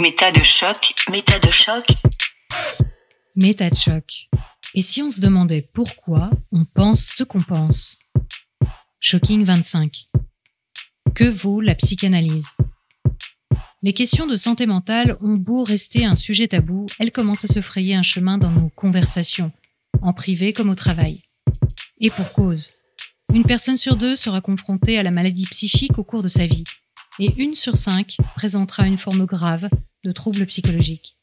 Méta de choc, méta de choc. Méta de choc. Et si on se demandait pourquoi on pense ce qu'on pense? Shocking 25. Que vaut la psychanalyse? Les questions de santé mentale ont beau rester un sujet tabou, elles commencent à se frayer un chemin dans nos conversations, en privé comme au travail. Et pour cause. Une personne sur deux sera confrontée à la maladie psychique au cours de sa vie, et une sur cinq présentera une forme grave de troubles psychologiques.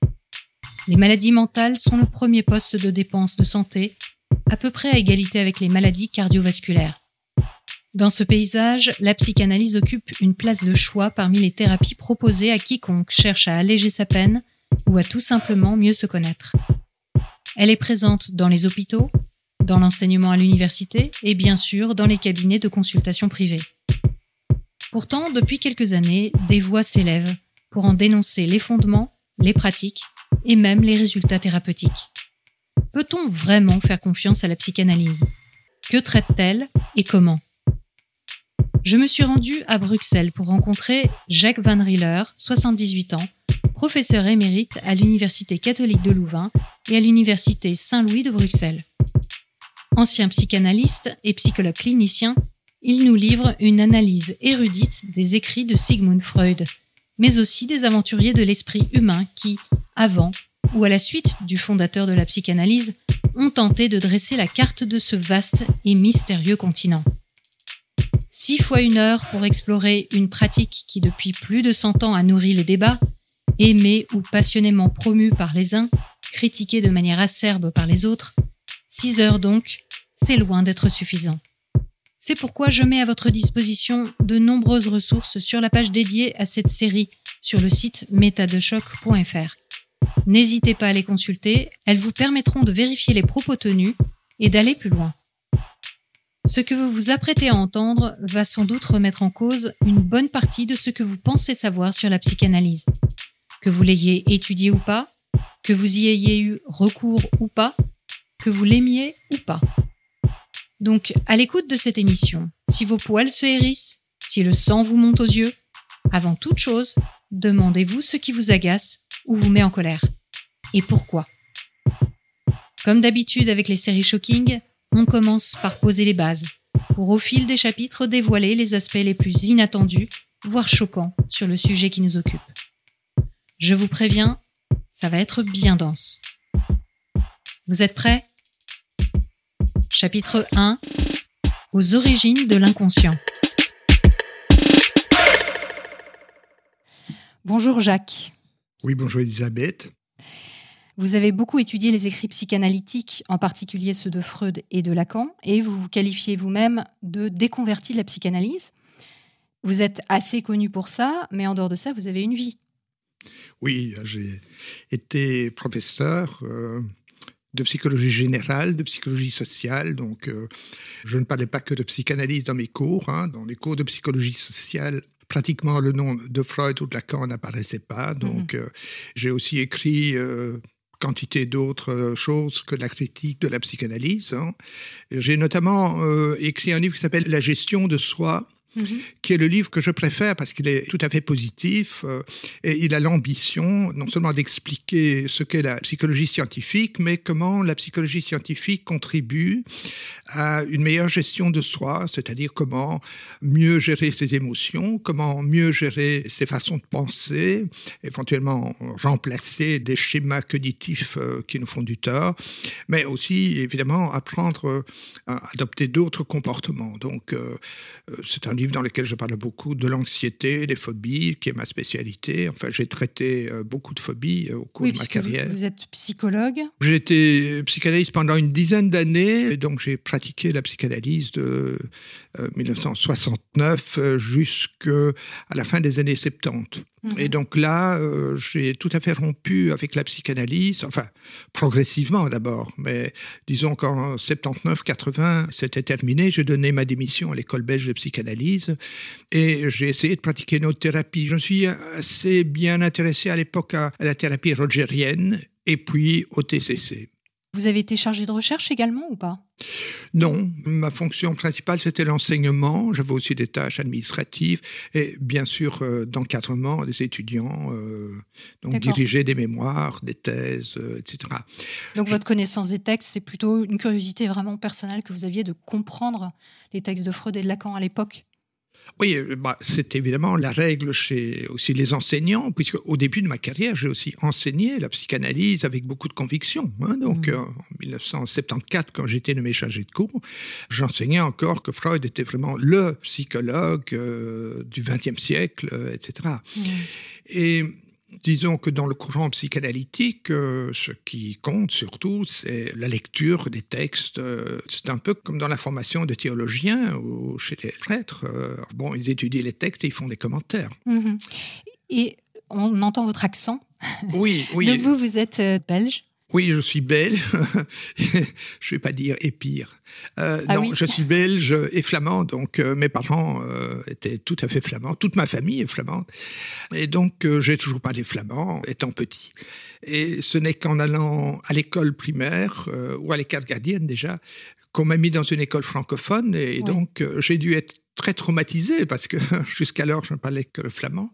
Les maladies mentales sont le premier poste de dépenses de santé, à peu près à égalité avec les maladies cardiovasculaires. Dans ce paysage, la psychanalyse occupe une place de choix parmi les thérapies proposées à quiconque cherche à alléger sa peine ou à tout simplement mieux se connaître. Elle est présente dans les hôpitaux, dans l'enseignement à l'université et bien sûr dans les cabinets de consultation privés. Pourtant, depuis quelques années, des voix s'élèvent pour en dénoncer les fondements, les pratiques et même les résultats thérapeutiques. Peut-on vraiment faire confiance à la psychanalyse? Que traite-t-elle et comment? Je me suis rendue à Bruxelles pour rencontrer Jacques Van Rieler, 78 ans, professeur émérite à l'Université catholique de Louvain et à l'Université Saint-Louis de Bruxelles. Ancien psychanalyste et psychologue clinicien, il nous livre une analyse érudite des écrits de Sigmund Freud, mais aussi des aventuriers de l'esprit humain qui, avant ou à la suite du fondateur de la psychanalyse, ont tenté de dresser la carte de ce vaste et mystérieux continent. Six fois une heure pour explorer une pratique qui depuis plus de cent ans a nourri les débats, aimée ou passionnément promue par les uns, critiquée de manière acerbe par les autres, six heures donc c'est loin d'être suffisant. C'est pourquoi je mets à votre disposition de nombreuses ressources sur la page dédiée à cette série sur le site métadechoc.fr. N'hésitez pas à les consulter, elles vous permettront de vérifier les propos tenus et d'aller plus loin. Ce que vous vous apprêtez à entendre va sans doute remettre en cause une bonne partie de ce que vous pensez savoir sur la psychanalyse. Que vous l'ayez étudié ou pas, que vous y ayez eu recours ou pas, que vous l'aimiez ou pas. Donc, à l'écoute de cette émission, si vos poils se hérissent, si le sang vous monte aux yeux, avant toute chose, demandez-vous ce qui vous agace ou vous met en colère. Et pourquoi? Comme d'habitude avec les séries Shocking, on commence par poser les bases, pour au fil des chapitres dévoiler les aspects les plus inattendus, voire choquants, sur le sujet qui nous occupe. Je vous préviens, ça va être bien dense. Vous êtes prêts? Chapitre 1 Aux origines de l'inconscient. Bonjour Jacques. Oui, bonjour Elisabeth. Vous avez beaucoup étudié les écrits psychanalytiques, en particulier ceux de Freud et de Lacan, et vous vous qualifiez vous-même de déconverti de la psychanalyse. Vous êtes assez connu pour ça, mais en dehors de ça, vous avez une vie. Oui, j'ai été professeur euh, de psychologie générale, de psychologie sociale. Donc, euh, je ne parlais pas que de psychanalyse dans mes cours. Hein. Dans les cours de psychologie sociale, pratiquement le nom de Freud ou de Lacan n'apparaissait pas. Mhm. Donc, euh, j'ai aussi écrit euh, quantité d'autres choses que la critique de la psychanalyse. Hein. J'ai notamment écrit un livre qui s'appelle La gestion de soi Mhm. qui est le livre que je préfère parce qu'il est tout à fait positif euh, et il a l'ambition non seulement d'expliquer ce qu'est la psychologie scientifique, mais comment la psychologie scientifique contribue à une meilleure gestion de soi, c'est-à-dire comment mieux gérer ses émotions, comment mieux gérer ses façons de penser, éventuellement remplacer des schémas cognitifs euh, qui nous font du tort, mais aussi évidemment apprendre à adopter d'autres comportements. Donc euh, c'est un livre dans lequel je parle beaucoup de l'anxiété, des phobies, qui est ma spécialité. Enfin, j'ai traité euh, beaucoup de phobies euh, au cours de ma carrière. Vous, êtes psychologue J'ai été psychanalyste pendant une dizaine d'années, donc j'ai pratiqué la psychanalyse de 1969 euh, jusqu'à la fin des années 70. Et mhm. donc là, euh, j'ai tout à fait rompu avec la psychanalyse, enfin progressivement d'abord, mais disons qu'en 79-80, c'était terminé. J'ai donné ma démission à l'école belge de psychanalyse et j'ai essayé de pratiquer une autre thérapie. Je me suis assez bien intéressé à l'époque à, la thérapie rogérienne et puis au TCC. Vous avez été chargé de recherche également ou pas? Non, ma fonction principale, c'était l'enseignement. J'avais aussi des tâches administratives et bien sûr euh, d'encadrement des étudiants, euh, donc diriger des mémoires, des thèses, euh, etc. Donc Je- votre connaissance des textes, c'est plutôt une curiosité vraiment personnelle que vous aviez de comprendre les textes de Freud et de Lacan à l'époque? Oui, euh, bah, c'est évidemment la règle chez aussi les enseignants, puisque au début de ma carrière, j'ai aussi enseigné la psychanalyse avec beaucoup de conviction. hein. donc Mhm. euh, en 1974, quand j'étais nommé chargé de cours, j'enseignais encore que Freud était vraiment le psychologue euh, du XXe siècle, euh, etc. Et disons que dans le courant psychanalytique, euh, ce qui compte surtout, c'est la lecture des textes. Euh, C'est un peu comme dans la formation de théologiens ou chez les prêtres. Euh, bon, ils étudient les textes et ils font des commentaires. Mhm. Et on entend votre accent. Oui, oui. Donc vous, vous êtes belge. Oui, je suis belge. je ne vais pas dire et pire. Euh, Ah non, oui. je suis belge et flamand. Donc, euh, mes parents euh, étaient tout à fait flamands. Toute ma famille est flamande. Et donc, euh, j'ai toujours parlé flamand étant petit. Et ce n'est qu'en allant à l'école primaire euh, ou à l'école gardienne déjà qu'on m'a mis dans une école francophone. Et donc, euh, j'ai dû être très traumatisé parce que jusqu'alors, je ne parlais que le flamand.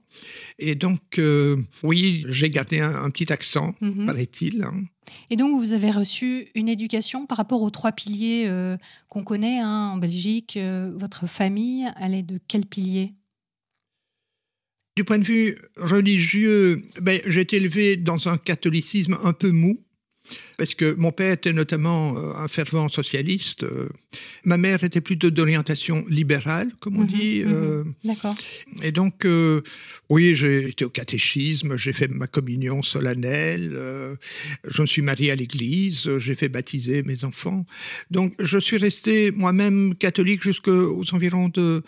Et donc, euh, oui, j'ai gardé un, un petit accent, Mhm. paraît-il. hein. Et donc vous avez reçu une éducation par rapport aux trois piliers euh, qu'on connaît hein, en Belgique. Euh, votre famille, elle est de quel pilier? Du point de vue religieux, ben, j'ai été élevé dans un catholicisme un peu mou, parce que mon père était notamment euh, un fervent socialiste. euh, ma mère était plutôt d'orientation libérale, comme on Mhm, dit. mhm. euh, D'accord. et donc, euh, oui, j'ai été au catéchisme, j'ai fait ma communion solennelle, euh, je me suis marié à l'église, j'ai fait baptiser mes enfants. Donc, je suis resté moi-même catholique jusqu'aux environs de,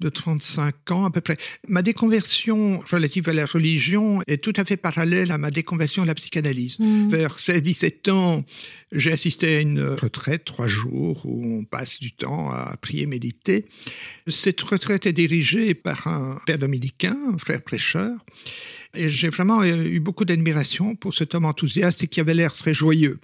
de 35 ans à peu près. Ma déconversion relative à la religion est tout à fait parallèle à ma déconversion à la psychanalyse. Mhm. Vers 16-17 ans, j'ai assisté à une retraite, trois jours, où on passe du temps à prier, méditer. Cette retraite est dirigée par un père dominicain, un frère prêcheur. Et j'ai vraiment euh, eu beaucoup d'admiration pour cet homme enthousiaste et qui avait l'air très joyeux.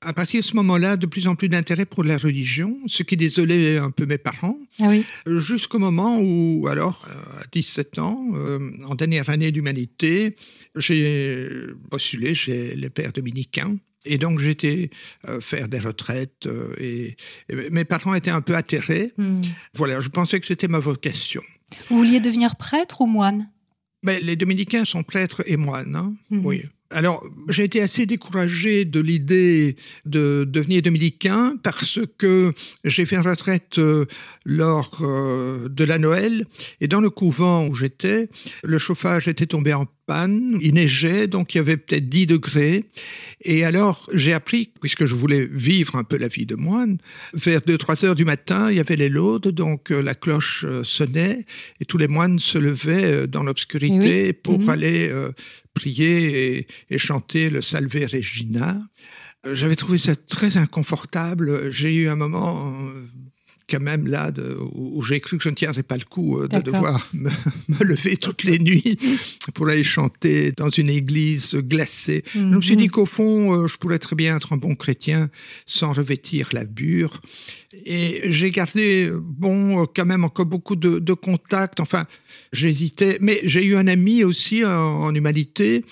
À partir de ce moment-là, de plus en plus d'intérêt pour la religion, ce qui désolait un peu mes parents, Ah oui. jusqu'au moment où, alors, à 17 ans, euh, en dernière année d'humanité, j'ai postulé chez les pères dominicains. Et donc, j'étais euh, faire des retraites euh, et, et mes parents étaient un peu atterrés. Mhm. Voilà, je pensais que c'était ma vocation. Vous vouliez devenir prêtre ou moine? Mais les dominicains sont prêtres et moines, hein Mhm. oui. Alors, j'ai été assez découragé de l'idée de devenir dominicain parce que j'ai fait une retraite euh, lors euh, de la Noël et dans le couvent où j'étais, le chauffage était tombé en panne, il neigeait, donc il y avait peut-être 10 degrés. Et alors, j'ai appris, puisque je voulais vivre un peu la vie de moine, vers 2-3 heures du matin, il y avait les laudes, donc euh, la cloche sonnait et tous les moines se levaient dans l'obscurité pour Mhm. aller prier et, chanter le Salve Regina. Euh, J'avais trouvé ça très inconfortable. J'ai eu un moment euh, quand même là de- où, j'ai cru que je ne tiendrais pas le coup euh, de devoir me, me lever toutes les nuits pour aller chanter dans une église glacée. Je me suis Mhm. dit qu'au fond, euh, je pourrais très bien être un bon chrétien sans revêtir la bure. Et j'ai gardé, euh, bon, euh, quand même encore beaucoup de, de contacts. Enfin, j'hésitais. Mais j'ai eu un ami aussi en, en humanité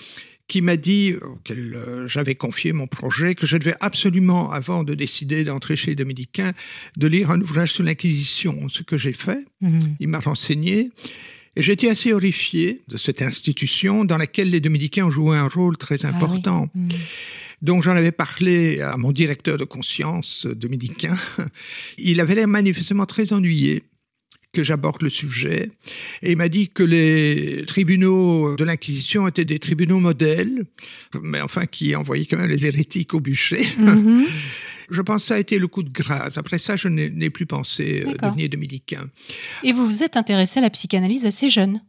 qui m'a dit, auquel euh, j'avais confié mon projet, que je devais absolument, avant de décider d'entrer chez les Dominicains, de lire un ouvrage sur l'Inquisition, ce que j'ai fait. Mhm. Il m'a renseigné. Et j'étais assez horrifié de cette institution dans laquelle les dominicains ont joué un rôle très Ah oui. important. Mhm. Donc j'en avais parlé à mon directeur de conscience euh, dominicain. Il avait l'air manifestement très ennuyé que j'aborde le sujet. Et il m'a dit que les tribunaux de l'Inquisition étaient des tribunaux modèles, mais enfin qui envoyaient quand même les hérétiques au bûcher. Mhm. Je pense que ça a été le coup de grâce. Après ça, je n'ai plus pensé euh, devenir dominicain. Et vous vous êt intéressé à la psychanalyse assez jeune,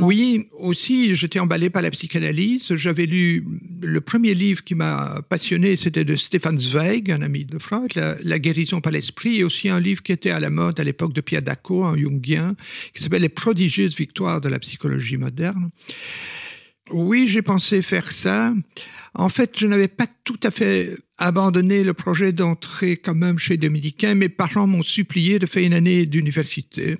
Oui, aussi, j'étais emballé par la psychanalyse. J'avais lu le premier livre qui m'a passionné, c'était de Stefan Zweig, un ami de Freud, la, guérison par l'esprit, et aussi un livre qui était à la mode à l'époque de Pierre Daco, un jungien, qui s'appelle Les prodigieuses victoires de la psychologie moderne. Oui, j'ai pensé faire ça. En fait, je n'avais pas tout à fait abandonné le projet d'entrer quand même chez Dominicain. Mes parents m'ont supplié de faire une année d'université.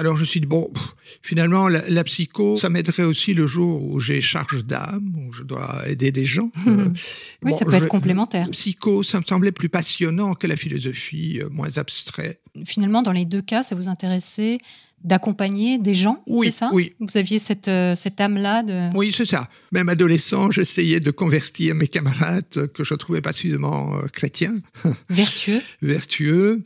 Alors je me suis dit, bon, finalement, la, psycho, ça m'aiderait aussi le jour où j'ai charge d'âme, où je dois aider des gens. Euh, oui, ça peut être complémentaire. Psycho, ça me semblait plus passionnant que la philosophie, euh, moins abstrait. Finalement, dans les deux cas, ça vous intéressait d'accompagner des gens, oui, c'est ça? Oui. Vous aviez cette, euh, cette âme-là de... Oui, c'est ça. Même adolescent, j'essayais de convertir mes camarades que je trouvais pas suffisamment chrétiens. Vertueux. Vertueux.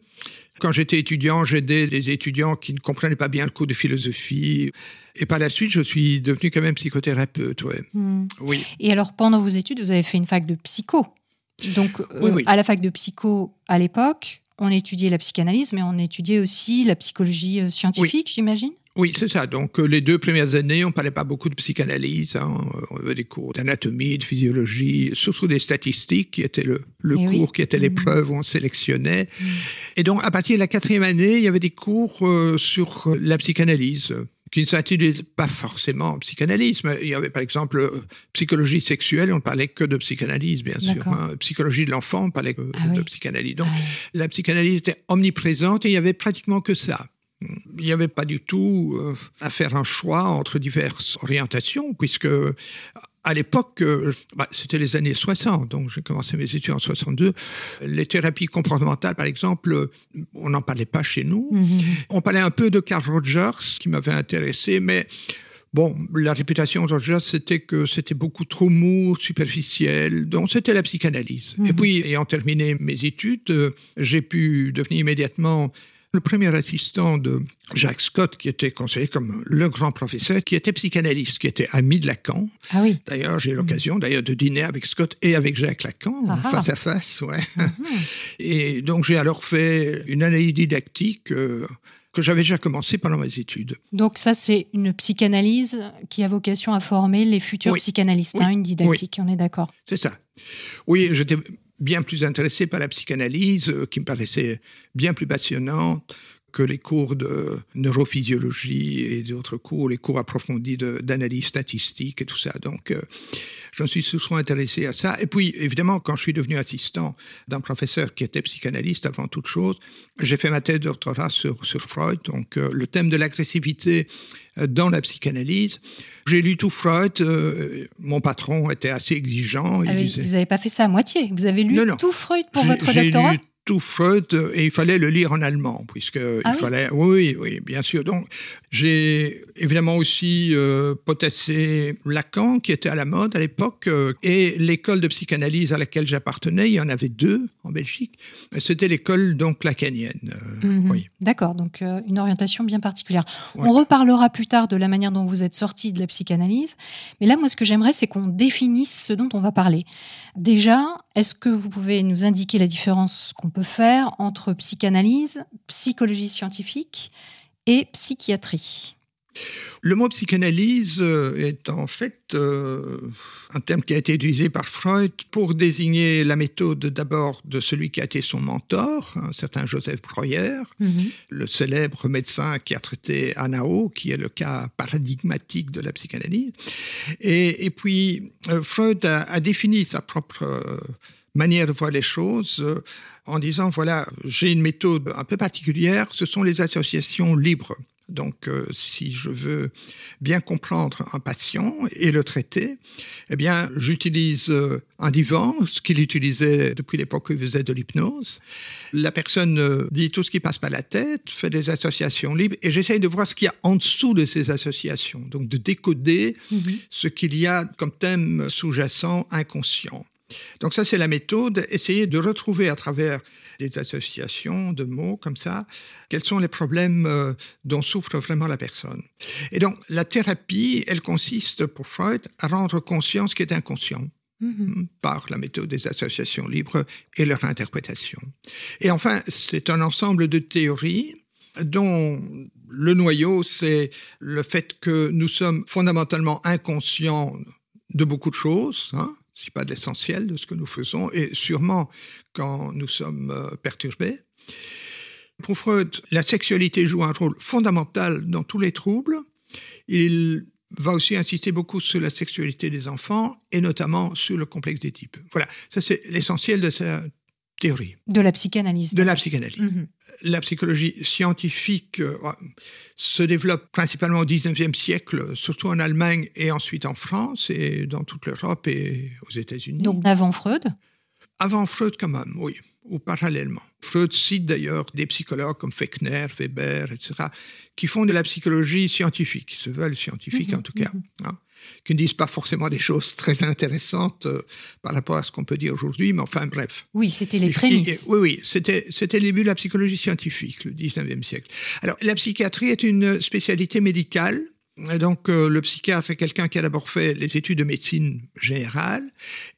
Quand j'étais étudiant, j'aidais des étudiants qui ne comprenaient pas bien le cours de philosophie. Et par la suite, je suis devenu quand même psychothérapeute. Ouais. Hmm. Oui. Et alors, pendant vos études, vous avez fait une fac de psycho. Donc, euh, à la fac de psycho, à l'époque, on étudiait la psychanalyse, mais on étudiait aussi la psychologie euh, scientifique, j'imagine? Oui, c'est ça. Donc, euh, les deux premières années, on parlait pas beaucoup de psychanalyse. Hein. On avait des cours d'anatomie, de physiologie, surtout des statistiques, qui étaient le, le eh cours, qui était l'épreuve mmh. où on sélectionnait. Mmh. Et donc, à partir de la quatrième année, il y avait des cours euh, sur la psychanalyse qui ne s'intitulaient pas forcément psychanalyse. Mais il y avait par exemple euh, psychologie sexuelle, on ne parlait que de psychanalyse, bien sûr. Hein. Psychologie de l'enfant, on parlait que ah de psychanalyse. Donc, ah la psychanalyse était omniprésente et il y avait pratiquement que ça. Il n'y avait pas du tout euh, à faire un choix entre diverses orientations, puisque à l'époque, euh, bah, c'était les années 60, donc j'ai commencé mes études en 62. Les thérapies comportementales, par exemple, on n'en parlait pas chez nous. Mhm. On parlait un peu de Carl Rogers, qui m'avait intéressé, mais Bon, la réputation de Rogers, c'était que c'était beaucoup trop mou, superficiel, donc c'était la psychanalyse. Et mhm. puis, ayant terminé mes études, euh, j'ai pu devenir immédiatement le premier assistant de Jacques Scott, qui était considéré comme le grand professeur, qui était psychanalyste, qui était ami de Lacan. Ah oui. D'ailleurs, j'ai eu l'occasion d'ailleurs de dîner avec Scott et avec Jacques Lacan, ah ah. face à face. Ouais. Mhm. Et donc, j'ai alors fait une analyse didactique. Euh, que j'avais déjà commencé pendant mes études. Donc ça, c'est une psychanalyse qui a vocation à former les futurs psychanalystes, hein, une didactique, on est d'accord. C'est ça. Oui, j'étais bien plus intéressé par la psychanalyse, euh, qui me paraissait bien plus passionnante que les cours de neurophysiologie et d'autres cours, les cours approfondis d'analyse statistique et tout ça. Donc, euh, je me suis souvent intéressé à ça. Et puis, évidemment, quand je suis devenu assistant d'un professeur qui était psychanalyste avant toute chose, j'ai fait ma thèse de doctorat sur, sur Freud, donc euh, le thème de l'agressivité dans la psychanalyse. J'ai lu tout Freud. Euh, mon patron était assez exigeant. Ah vous n'avez pas fait ça à moitié. Vous avez lu tout Freud pour votre doctorat? Tout Freud et il fallait le lire en allemand puisque ah il fallait oui oui bien sûr. Donc j'ai évidemment aussi euh, potassé Lacan qui était à la mode à l'époque euh, et l'école de psychanalyse à laquelle j'appartenais il y en avait deux en Belgique c'était l'école donc lacanienne euh, mhm. oui. d'accord donc une orientation bien particulière on reparlera plus tard de la manière dont vous êtes sorti de la psychanalyse mais là moi ce que j'aimerais c'est qu'on définisse ce dont on va parler déjà est-ce que vous pouvez nous indiquer la différence qu'on peut faire entre psychanalyse, psychologie scientifique et psychiatrie le mot psychanalyse euh, est en fait euh, un terme qui a été utilisé par Freud pour désigner la méthode d'abord de celui qui a été son mentor, un certain Joseph Breuer, mhm. le célèbre médecin qui a traité Anao, qui est le cas paradigmatique de la psychanalyse. Et, puis euh, Freud a, défini sa propre manière de voir les choses en disant, voilà, j'ai une méthode un peu particulière, ce sont les associations libres. Donc, euh, si je veux bien comprendre un patient et le traiter, eh bien, j'utilise euh, un divan, ce qu'il utilisait depuis l'époque où il faisait de l'hypnose. La personne euh, dit tout ce qui passe par la tête, fait des associations libres, et j'essaye de voir ce qu'il y a en dessous de ces associations, donc de décoder mhm. ce qu'il y a comme thème sous-jacent inconscient. Donc ça, c'est la méthode, essayer de retrouver à travers des associations de mots comme ça, quels sont les problèmes euh, dont souffre vraiment la personne. Et donc, la thérapie, elle consiste pour Freud à rendre conscient ce qui est inconscient. Mm-hmm. Hmm, par la méthode des associations libres et leur interprétation. Et enfin, c'est un ensemble de théories dont le noyau, c'est le fait que nous sommes fondamentalement inconscients de beaucoup de choses, hein, si pas l'essentiel de ce que nous faisons, et sûrement quand nous sommes euh, perturbés. Pour Freud, la sexualité joue un rôle fondamental dans tous les troubles. Il va aussi insister beaucoup sur la sexualité des enfants et notamment sur le complexe types. Voilà, ça c'est l'essentiel de sa théorie. De la psychanalyse. De la psychanalyse. Mhm. La psychologie scientifique euh, se développe principalement au 19e siècle, surtout en Allemagne et ensuite en France et dans toute l'Europe et aux États-Unis. Donc avant Freud Avant Freud quand même, oui, ou parallèlement. Freud cite d'ailleurs des psychologues comme Fechner, Weber, etc., qui font de la psychologie scientifique, se veulent scientifiques Mhm, en tout cas. mhm. hein, qui ne disent pas forcément des choses très intéressantes euh, par rapport à ce qu'on peut dire aujourd'hui, mais enfin bref. Oui, c'était les prémices. oui, oui, c'était, c'était le début de la psychologie scientifique, le 19e siècle. Alors, la psychiatrie est une spécialité médicale. Et donc, euh, le psychiatre est quelqu'un qui a d'abord fait les études de médecine générale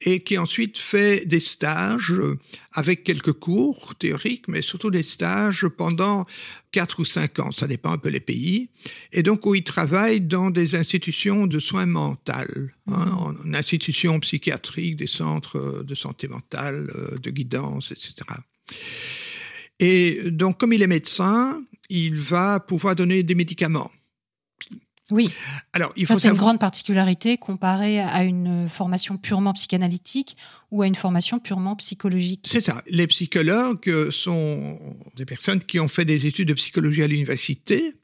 et qui ensuite fait des stages euh, avec quelques cours théoriques, mais surtout des stages pendant quatre ou cinq ans, ça dépend un peu les pays, et donc où il travaille dans des institutions de soins mentaux, hein, en, en institutions psychiatriques, des centres euh, de santé mentale, de guidance, etc. Et donc, comme il est médecin, il va pouvoir donner des médicaments. Oui, Alors, il ça faut c'est une grande particularité comparée à une formation purement psychanalytique ou à une formation purement psychologique. C'est ça. Les psychologues euh, sont des personnes qui ont fait des études de psychologie à l'université.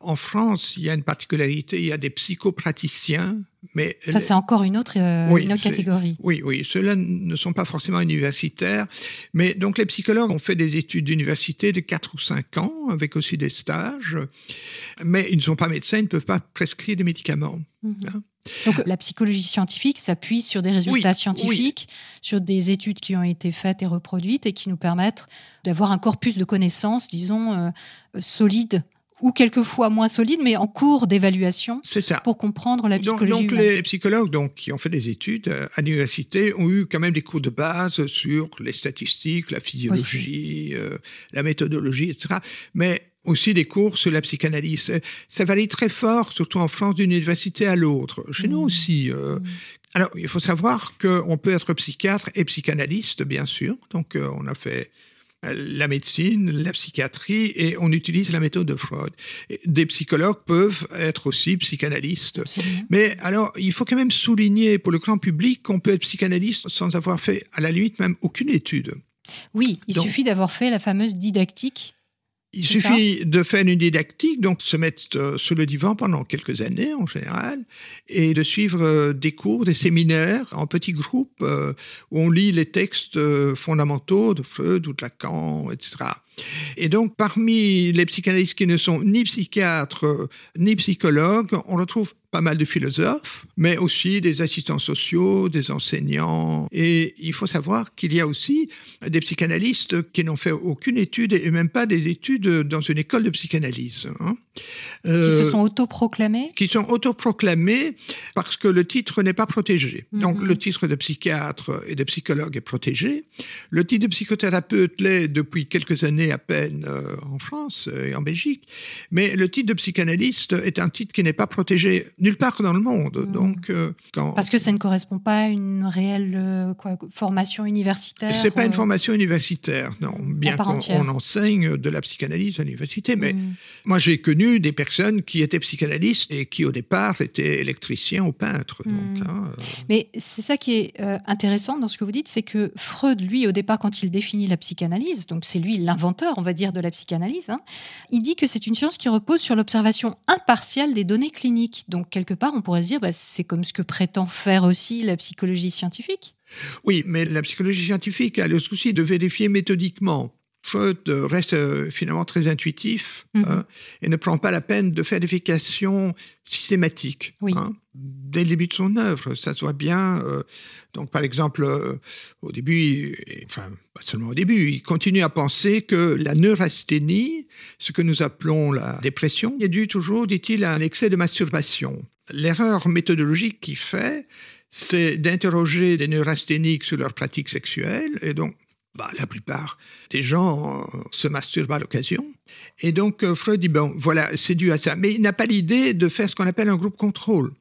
En France, il y a une particularité, il y a des psychopraticiens, mais Ça c'est encore une autre, euh, Oui, une autre c'est- catégorie. Oui, oui, ceux-là ne sont pas forcément universitaires, mais donc les psychologues ont fait des études d'université de 4 ou 5 ans, avec aussi des stages, mais ils ne sont pas médecins, ils ne peuvent pas prescrire des médicaments. Mhm. Hein Donc la psychologie scientifique s'appuie sur des résultats Oui, scientifiques, sur des études qui ont été faites et reproduites et qui nous permettent d'avoir un corpus de connaissances, disons, euh, solide ou quelquefois moins solide, mais en cours d'évaluation pour comprendre la Donc, psychologie donc humaine. les psychologues donc, qui ont fait des études euh, à l'université ont eu quand même des cours de base sur les statistiques, la physiologie, euh, la méthodologie, etc. Mais aussi des cours sur la psychanalyse. Euh, Ça varie très fort, surtout en France, d'une université à l'autre. Chez nous Mhm. aussi. euh, Alors, il faut savoir qu'on peut être psychiatre et psychanalyste, bien sûr. Donc, euh, on a fait la médecine, la psychiatrie, et on utilise la méthode de Freud. Des psychologues peuvent être aussi psychanalystes. Absolument. Mais alors, il faut quand même souligner pour le grand public qu'on peut être psychanalyste sans avoir fait, à la limite, même aucune étude. Oui, il Donc- suffit d'avoir fait la fameuse didactique. Il suffit de faire une didactique, donc se mettre euh, sur le divan pendant quelques années en général, et de suivre euh, des cours, des séminaires en petits groupes euh, où on lit les textes fondamentaux de Freud ou de Lacan, etc. Et donc, parmi les psychanalystes qui ne sont ni psychiatres euh, ni psychologues, on retrouve pas mal de philosophes, mais aussi des assistants sociaux, des enseignants. Et il faut savoir qu'il y a aussi des psychanalystes qui n'ont fait aucune étude et même pas des études dans une école de psychanalyse. hein. Qui Euh, se sont autoproclamés. qui sont autoproclamés parce que le titre n'est pas protégé. Donc Mhm. le titre de psychiatre et de psychologue est protégé. Le titre de psychothérapeute l'est depuis quelques années à peine euh, en France et en Belgique. Mais le titre de psychanalyste est un titre qui n'est pas protégé nulle part dans le monde. Mhm. Donc euh, quand Parce que ça ne correspond pas à une réelle euh, quoi, formation universitaire. c'est pas une formation universitaire, non. Bien qu'on on enseigne de la psychanalyse à l'université, mais mm. Moi, j'ai connu des personnes qui étaient psychanalystes et qui, au départ, étaient électriciens ou peintres. Donc, Mm. hein, euh, Mais c'est ça qui est euh, intéressant dans ce que vous dites, c'est que Freud, lui, au départ, quand il définit la psychanalyse, donc c'est lui l'inventeur, on va dire, de la psychanalyse, hein, il dit que c'est une science qui repose sur l'observation impartiale des données cliniques. Donc, quelque part, on pourrait se dire, bah, c'est comme ce que prétend faire aussi la psychologie scientifique. oui, mais la psychologie scientifique a le souci de vérifier méthodiquement. Freud reste euh, finalement très intuitif Mhm. hein, et ne prend pas la peine de faire des vérifications systématiques. Oui. hein, dès le début de son œuvre, ça se voit bien. euh, donc, par exemple, euh, au début, et- enfin, pas seulement au début, il continue à penser que la neurasthénie, ce que nous appelons la dépression, est due toujours, dit-il, à un excès de masturbation. L'erreur méthodologique qu'il fait, c'est d'interroger des neurasthéniques sur leurs pratiques sexuelles, et donc bah, la plupart des gens euh, se masturbent à l'occasion. Et donc, euh, Freud dit, bon, voilà, c'est dû à ça. Mais il n'a pas l'idée de faire ce qu'on appelle un groupe contrôle.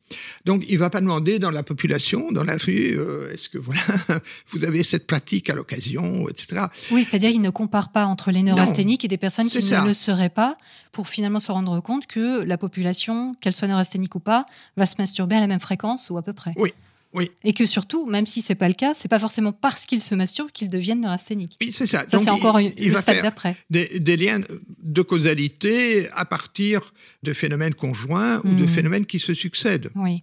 Donc, il va pas demander dans la population, dans la rue, euh, est-ce que voilà, vous avez cette pratique à l'occasion, etc. Oui, c'est-à-dire il ne compare pas entre les neurasthéniques et des personnes qui ne le seraient pas, pour finalement se rendre compte que la population, qu'elle soit neurasthénique ou pas, va se masturber à la même fréquence ou à peu près. Oui, oui. Et que surtout, même si c'est pas le cas, c'est pas forcément parce qu'ils se masturbent qu'ils deviennent neurasthéniques. Oui, c'est ça. Ça, c'est encore une, il le va stade d'après. Des, des liens de causalité à partir de phénomènes conjoints ou de Mhm. phénomènes qui se succèdent. Oui.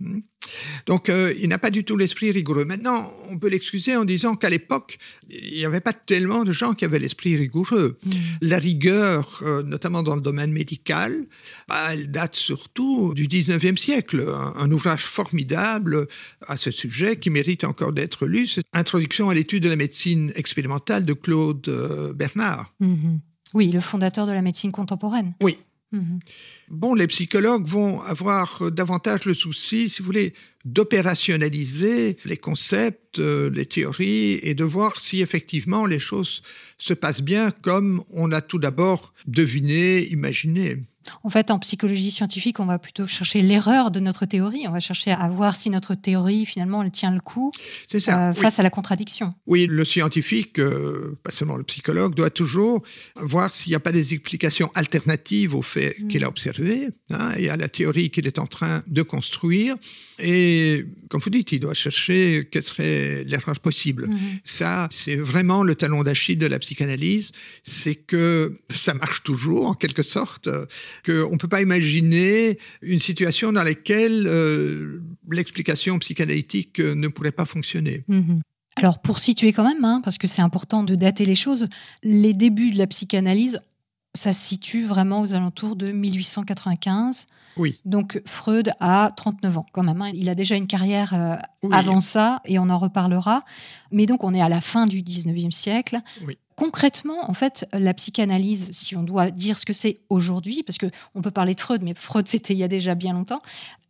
Donc, euh, il n'a pas du tout l'esprit rigoureux. Maintenant, on peut l'excuser en disant qu'à l'époque, il n'y avait pas tellement de gens qui avaient l'esprit rigoureux. Mhm. La rigueur, euh, notamment dans le domaine médical, bah, elle date surtout du 19e siècle. Un, un ouvrage formidable à ce sujet qui mérite encore d'être lu, c'est Introduction à l'étude de la médecine expérimentale de Claude euh, Bernard. Mhm. Oui, le fondateur de la médecine contemporaine. Oui. Mhm. Bon, les psychologues vont avoir euh, davantage le souci, si vous voulez, d'opérationnaliser les concepts, euh, les théories et de voir si effectivement les choses se passent bien comme on a tout d'abord deviné, imaginé. En fait, en psychologie scientifique, on va plutôt chercher l'erreur de notre théorie. On va chercher à voir si notre théorie, finalement, elle tient le coup ça. euh, oui. face à la contradiction. Oui, le scientifique, euh, pas seulement le psychologue, doit toujours voir s'il n'y a pas des explications alternatives aux faits Mm. qu'il a observés hein, et à la théorie qu'il est en train de construire. Et comme vous dites, il doit chercher quelle serait l'erreur possible. Mhm. Ça, c'est vraiment le talon d'Achille de la psychanalyse, c'est que ça marche toujours en quelque sorte, qu'on ne peut pas imaginer une situation dans laquelle euh, l'explication psychanalytique euh, ne pourrait pas fonctionner. Mhm. Alors, pour situer quand même, hein, parce que c'est important de dater les choses, les débuts de la psychanalyse, ça se situe vraiment aux alentours de 1895. Oui. Donc, Freud a 39 ans quand même. hein. Il a déjà une carrière euh, Oui. avant ça, et on en reparlera. Mais donc, on est à la fin du 19e siècle. Oui. Concrètement, en fait, la psychanalyse, si on doit dire ce que c'est aujourd'hui, parce que on peut parler de Freud, mais Freud c'était il y a déjà bien longtemps.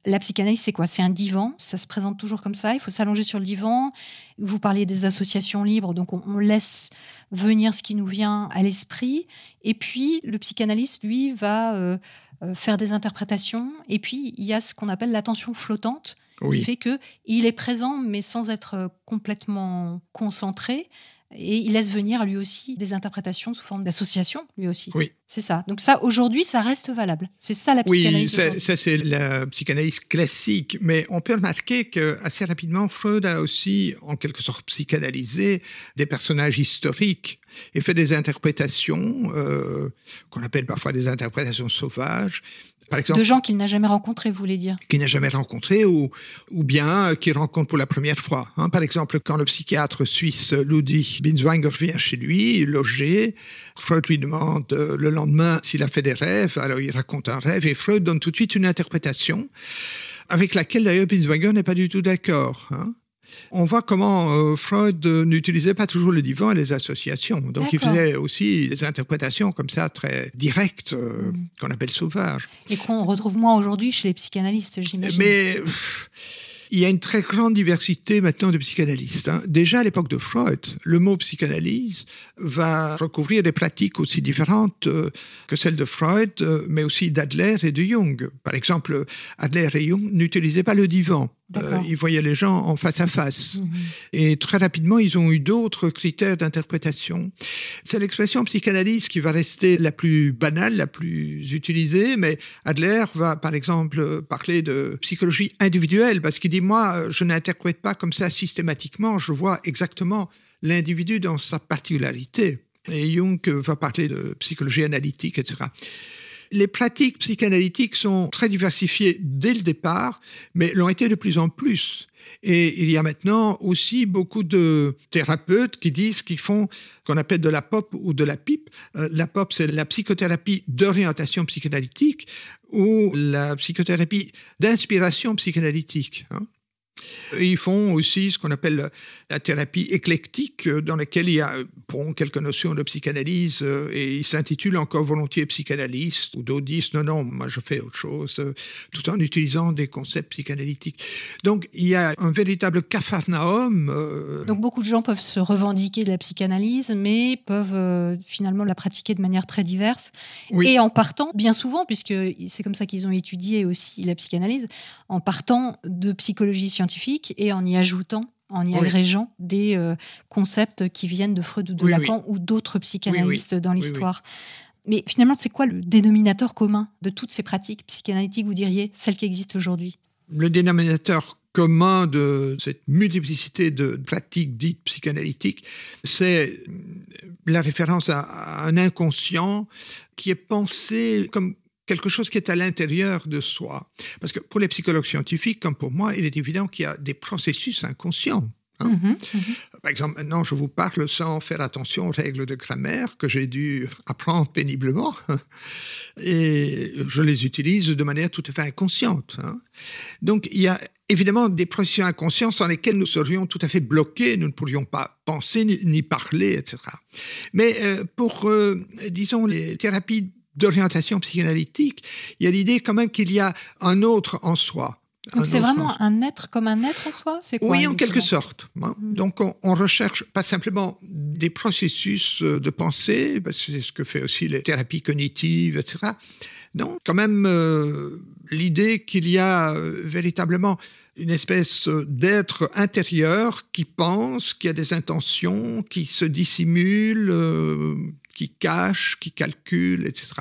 La psychanalyse, c'est quoi? C'est un divan? Ça se présente toujours comme ça? Il faut s'allonger sur le divan? Vous parliez des associations libres, donc on, on laisse venir ce qui nous vient à l'esprit. Et puis le psychanalyste, lui, va euh, euh, faire des interprétations. Et puis il y a ce qu'on appelle l'attention flottante, qui fait que il est présent, mais sans être euh, complètement concentré. Et il laisse venir lui aussi des interprétations sous forme d'association, lui aussi. Oui. C'est ça. Donc ça, aujourd'hui, ça reste valable. C'est ça la Oui, psychanalyse. aujourd'hui. ça, c'est la psychanalyse classique, mais on peut remarquer que assez rapidement, Freud a aussi, en quelque sorte, psychanalysé des personnages historiques et fait des interprétations euh, qu'on appelle parfois des interprétations sauvages. Par exemple, De gens qu'il n'a jamais rencontrés, vous voulez dire? qu'il n'a jamais rencontré ou, ou bien qu'il rencontre pour la première fois. hein. Par exemple, quand le psychiatre suisse Ludwig Binswanger vient chez lui, logé, Freud lui demande euh, le lendemain s'il a fait des rêves, alors il raconte un rêve et Freud donne tout de suite une interprétation avec laquelle d'ailleurs Binswanger n'est pas du tout d'accord. hein. On voit comment euh, Freud n'utilisait pas toujours le divan et les associations. Donc il faisait aussi des interprétations comme ça très directes, euh, Mm. qu'on appelle sauvages. Et qu'on retrouve moins aujourd'hui chez les psychanalystes, j'imagine. Mais pff, il y a une très grande diversité maintenant de psychanalystes. hein. Déjà à l'époque de Freud, le mot psychanalyse va recouvrir des pratiques aussi différentes euh, que celles de Freud, mais aussi d'Adler et de Jung. Par exemple, Adler et Jung n'utilisaient pas le divan. Euh, ils voyaient les gens en face à face. Mhm. Et très rapidement, ils ont eu d'autres critères d'interprétation. C'est l'expression psychanalyse qui va rester la plus banale, la plus utilisée, mais Adler va, par exemple, parler de psychologie individuelle, parce qu'il dit, moi, je n'interprète pas comme ça systématiquement, je vois exactement l'individu dans sa particularité. Et Jung va parler de psychologie analytique, etc. Les pratiques psychanalytiques sont très diversifiées dès le départ, mais l'ont été de plus en plus. Et il y a maintenant aussi beaucoup de thérapeutes qui disent qu'ils font qu'on appelle de la pop ou de la pipe. Euh, la pop, c'est la psychothérapie d'orientation psychanalytique ou la psychothérapie d'inspiration psychanalytique. hein. Ils font aussi ce qu'on appelle la thérapie éclectique, euh, dans laquelle il y a bon, quelques notions de psychanalyse, euh, et ils s'intitulent encore volontiers psychanalyste, ou d'autres disent non, non, moi je fais autre chose, euh, tout en utilisant des concepts psychanalytiques. Donc il y a un véritable capharnaüm. Donc beaucoup de gens peuvent se revendiquer de la psychanalyse, mais peuvent finalement la pratiquer de manière très diverse. Et en partant, bien souvent, puisque c'est comme ça qu'ils ont étudié aussi la psychanalyse, en partant de psychologie scientifique et en y ajoutant en y agrégeant des euh, concepts qui viennent de Freud ou de Lacan ou d'autres psychanalystes dans l'histoire. Mais finalement, c'est quoi le dénominateur commun de toutes ces pratiques psychanalytiques, vous diriez, celles qui existent aujourd'hui? Le dénominateur commun de cette multiplicité de pratiques dites psychanalytiques, c'est la référence à un inconscient qui est pensé comme quelque chose qui est à l'intérieur de soi. Parce que pour les psychologues scientifiques, comme pour moi, il est évident qu'il y a des processus inconscients. Hein. Mhm, mhm. Par exemple, maintenant, je vous parle sans faire attention aux règles de grammaire que j'ai dû apprendre péniblement. Et je les utilise de manière tout à fait inconsciente. Hein. Donc, il y a évidemment des processus inconscients sans lesquels nous serions tout à fait bloqués, nous ne pourrions pas penser ni, parler, etc. Mais euh, pour, euh, disons, les thérapies d'orientation psychanalytique, il y a l'idée quand même qu'il y a un autre en soi. Donc c'est vraiment un être comme un être en soi? Quoi, Oui, en quelque sorte. Hein. Mm. Donc on, on, recherche pas simplement des processus euh, de pensée, parce que c'est ce que fait aussi les thérapies cognitives, etc. Non, quand même euh, l'idée qu'il y a euh, véritablement une espèce d'être intérieur qui pense, qui a des intentions, qui se dissimule, qui cache, qui calcule, etc.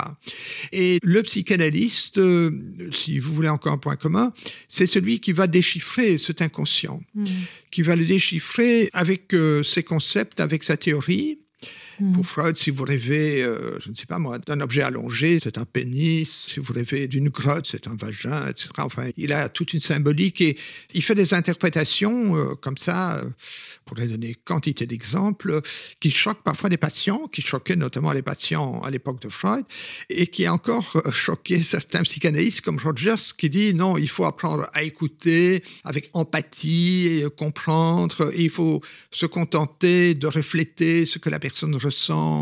Et le psychanalyste, euh, si vous voulez encore un point commun, c'est celui qui va déchiffrer cet inconscient, hmm. qui va le déchiffrer avec euh, ses concepts, avec sa théorie, pour mm. Freud, si vous rêvez, euh, je ne sais pas moi, d'un objet allongé, c'est un pénis. Si vous rêvez d'une grotte, c'est un vagin, etc. Enfin, il a toute une symbolique et il fait des interprétations euh, comme ça, euh, pour les donner quantité d'exemples, qui choquent parfois des patients, qui choquaient notamment les patients à l'époque de Freud, et qui a encore choqué certains psychanalystes comme Rogers, qui dit non, il faut apprendre à écouter avec empathie, et comprendre, et il faut se contenter de refléter ce que la personne ressent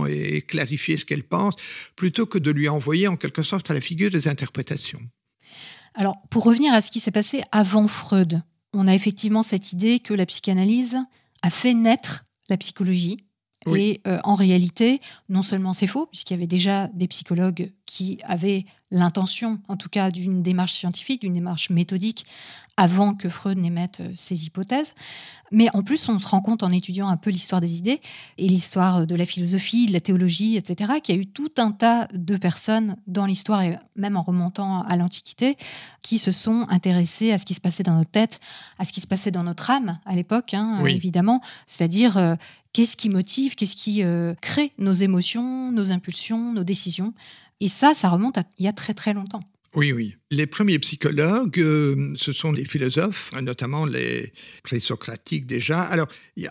et clarifier ce qu'elle pense, plutôt que de lui envoyer en quelque sorte à la figure des interprétations. Alors, pour revenir à ce qui s'est passé avant Freud, on a effectivement cette idée que la psychanalyse a fait naître la psychologie. Et euh, en réalité, non seulement c'est faux, puisqu'il y avait déjà des psychologues qui avaient l'intention, en tout cas, d'une démarche scientifique, d'une démarche méthodique, avant que Freud n'émette euh, ses hypothèses. Mais en plus, on se rend compte en étudiant un peu l'histoire des idées et l'histoire de la philosophie, de la théologie, etc., qu'il y a eu tout un tas de personnes dans l'histoire, et même en remontant à l'Antiquité, qui se sont intéressées à ce qui se passait dans notre tête, à ce qui se passait dans notre âme à l'époque, hein, évidemment. C'est-à-dire, euh, qu'est-ce qui motive, qu'est-ce qui euh, crée nos émotions, nos impulsions, nos décisions. Et ça, ça remonte à il y a très très longtemps. Oui, oui. Les premiers psychologues, euh, ce sont les philosophes, notamment les présocratiques déjà. Alors,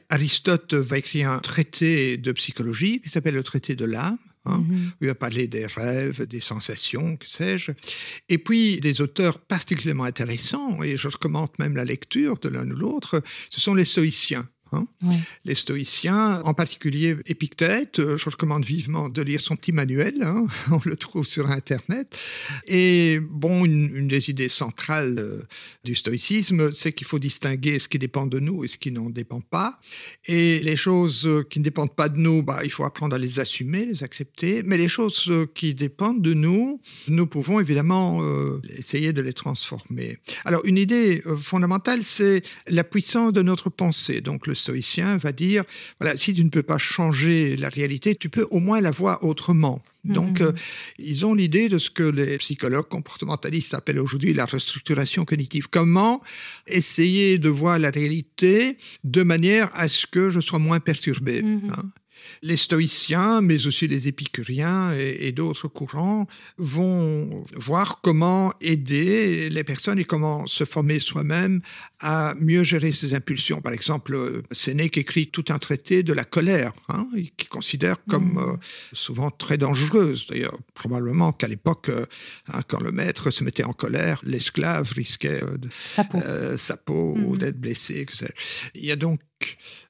Aristote va écrire un traité de psychologie qui s'appelle le traité de l'âme. Hein. Mm-hmm. Il va parler des rêves, des sensations, que sais-je. Et puis, des auteurs particulièrement intéressants, et je recommande même la lecture de l'un ou l'autre, ce sont les stoïciens. Hein. Les stoïciens, en particulier Épictète, euh, je recommande vivement de lire son petit manuel, hein. on le trouve sur Internet. Et bon, une, des idées centrales euh, du stoïcisme, c'est qu'il faut distinguer ce qui dépend de nous et ce qui n'en dépend pas. Et les choses qui ne dépendent pas de nous, bah, il faut apprendre à les assumer, les accepter. Mais les choses qui dépendent de nous, nous pouvons évidemment euh, essayer de les transformer. Alors, une idée fondamentale, c'est la puissance de notre pensée. Donc, le stoïcien va dire, voilà, si tu ne peux pas changer la réalité, tu peux au moins la voir autrement. Mm-hmm. Donc, euh, ils ont l'idée de ce que les psychologues comportementalistes appellent aujourd'hui la restructuration cognitive. Comment essayer de voir la réalité de manière à ce que je sois moins perturbé. Mm-hmm. Hein. Les stoïciens, mais aussi les épicuriens et, d'autres courants vont voir comment aider les personnes et comment se former soi-même à mieux gérer ses impulsions. Par exemple, Sénèque écrit tout un traité de la colère, hein, qui considère comme mmh. euh, souvent très dangereuse. D'ailleurs, probablement qu'à l'époque, euh, hein, quand le maître se mettait en colère, l'esclave risquait euh, sa peau, sa peau ou mmh. d'être blessé. Il y a donc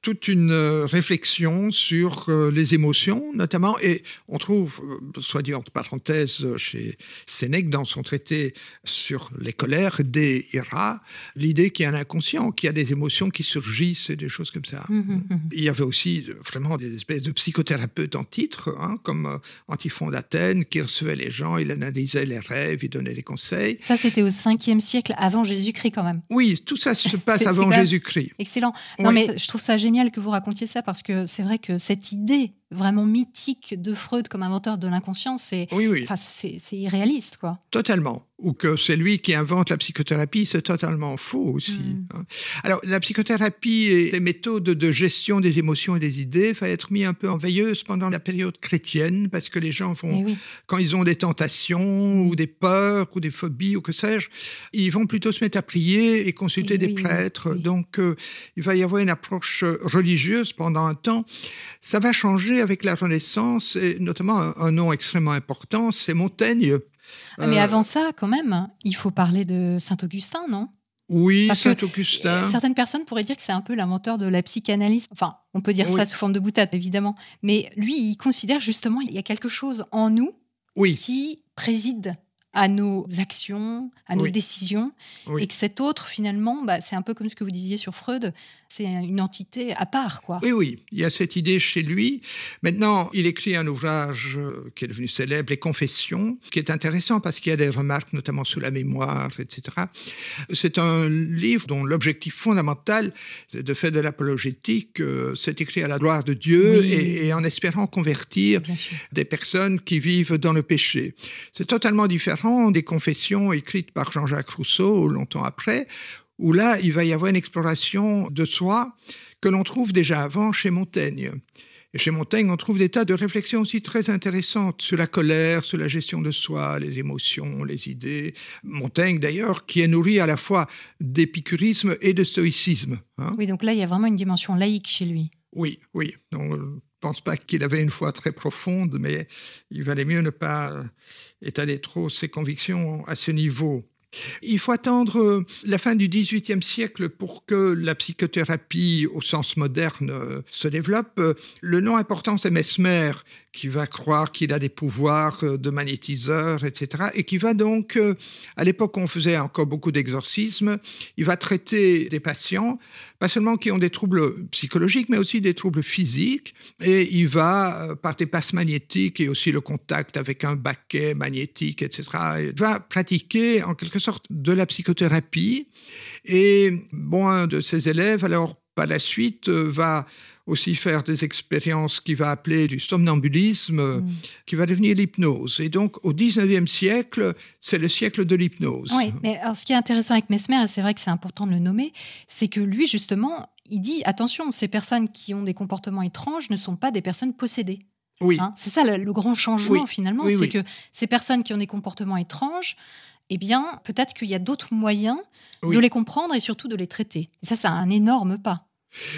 toute une euh, réflexion sur euh, les émotions, notamment, et on trouve, euh, soit dit entre parenthèses, chez Sénèque, dans son traité sur les colères, des ira, l'idée qu'il y a un inconscient, qu'il y a des émotions qui surgissent et des choses comme ça. Mmh, mmh, mmh. Il y avait aussi vraiment des espèces de psychothérapeutes en titre, hein, comme Antiphon d'Athènes, qui recevait les gens, il analysait les rêves, il donnait des conseils. Ça, c'était au 5e siècle, avant Jésus-Christ quand même. Oui, tout ça se passe avant Jésus-Christ. Excellent. Non, mais je trouve ça génial que vous racontiez ça parce que c'est vrai que cette idée vraiment mythique de Freud comme inventeur de l'inconscient, c'est oui, c'est irréaliste. quoi. Totalement. Ou que c'est lui qui invente la psychothérapie, c'est totalement faux aussi. Hmm. Hein. Alors, la psychothérapie et les méthodes de gestion des émotions et des idées va être mis un peu en veilleuse pendant la période chrétienne, parce que les gens vont, eh quand ils ont des tentations ou des peurs ou des phobies ou que sais-je, ils vont plutôt se mettre à prier et consulter des prêtres. Donc, euh, il va y avoir une approche religieuse pendant un temps. Ça va changer avec la Renaissance, et notamment un, nom extrêmement important, c'est Montaigne. Ah, mais euh, avant ça, quand même, il faut parler de Saint-Augustin, non? Oui, Saint-Augustin. Certaines personnes pourraient dire que c'est un peu l'inventeur de la psychanalyse. Enfin, on peut dire ça sous forme de boutade, évidemment. Mais lui, il considère justement qu'il y a quelque chose en nous oui. qui préside à nos actions, à nos décisions, et que cet autre, finalement, bah, c'est un peu comme ce que vous disiez sur Freud, c'est une entité à part. Quoi. Oui, oui, il y a cette idée chez lui. Maintenant, il écrit un ouvrage euh, qui est devenu célèbre, Les Confessions, qui est intéressant parce qu'il y a des remarques, notamment sur la mémoire, etc. C'est un livre dont l'objectif fondamental, c'est de faire de l'apologétique, euh, c'est écrit à la gloire de Dieu et, en espérant convertir des personnes qui vivent dans le péché. C'est totalement différent des confessions écrites par Jean-Jacques Rousseau longtemps après, où là, il va y avoir une exploration de soi que l'on trouve déjà avant chez Montaigne. Et chez Montaigne, on trouve des tas de réflexions aussi très intéressantes sur la colère, sur la gestion de soi, les émotions, les idées. Montaigne, d'ailleurs, qui est nourri à la fois d'épicurisme et de stoïcisme. Hein. Oui, donc là, il y a vraiment une dimension laïque chez lui. Oui, oui. Donc, je ne pense pas qu'il avait une foi très profonde, mais il valait mieux ne pas étaler trop ses convictions à ce niveau. Il faut attendre euh, la fin du XVIIIe siècle pour que la psychothérapie au sens moderne euh, se développe. Le nom important, c'est Mesmer, qui va croire qu'il a des pouvoirs euh, de magnétiseur, etc. Et qui va donc, à l'époque on faisait encore beaucoup d'exorcismes, il va traiter des patients, pas seulement qui ont des troubles psychologiques, mais aussi des troubles physiques. Et il va, par des passes magnétiques et aussi le contact avec un baquet magnétique, etc., il va pratiquer en quelque sorte de la psychothérapie. Et bon, un de ses élèves, alors par la suite, euh, va aussi faire des expériences qu'il va appeler du somnambulisme, mm. qui va devenir l'hypnose. Et donc, au 19e siècle, c'est le siècle de l'hypnose. Oui, mais alors, ce qui est intéressant avec Mesmer, et c'est vrai que c'est important de le nommer, c'est que lui, justement, il dit attention, ces personnes qui ont des comportements étranges ne sont pas des personnes possédées. Oui. Hein, c'est ça le, grand changement, finalement, c'est que ces personnes qui ont des comportements étranges, eh bien, peut-être qu'il y a d'autres moyens de les comprendre et surtout de les traiter. Et ça, c'est un énorme pas.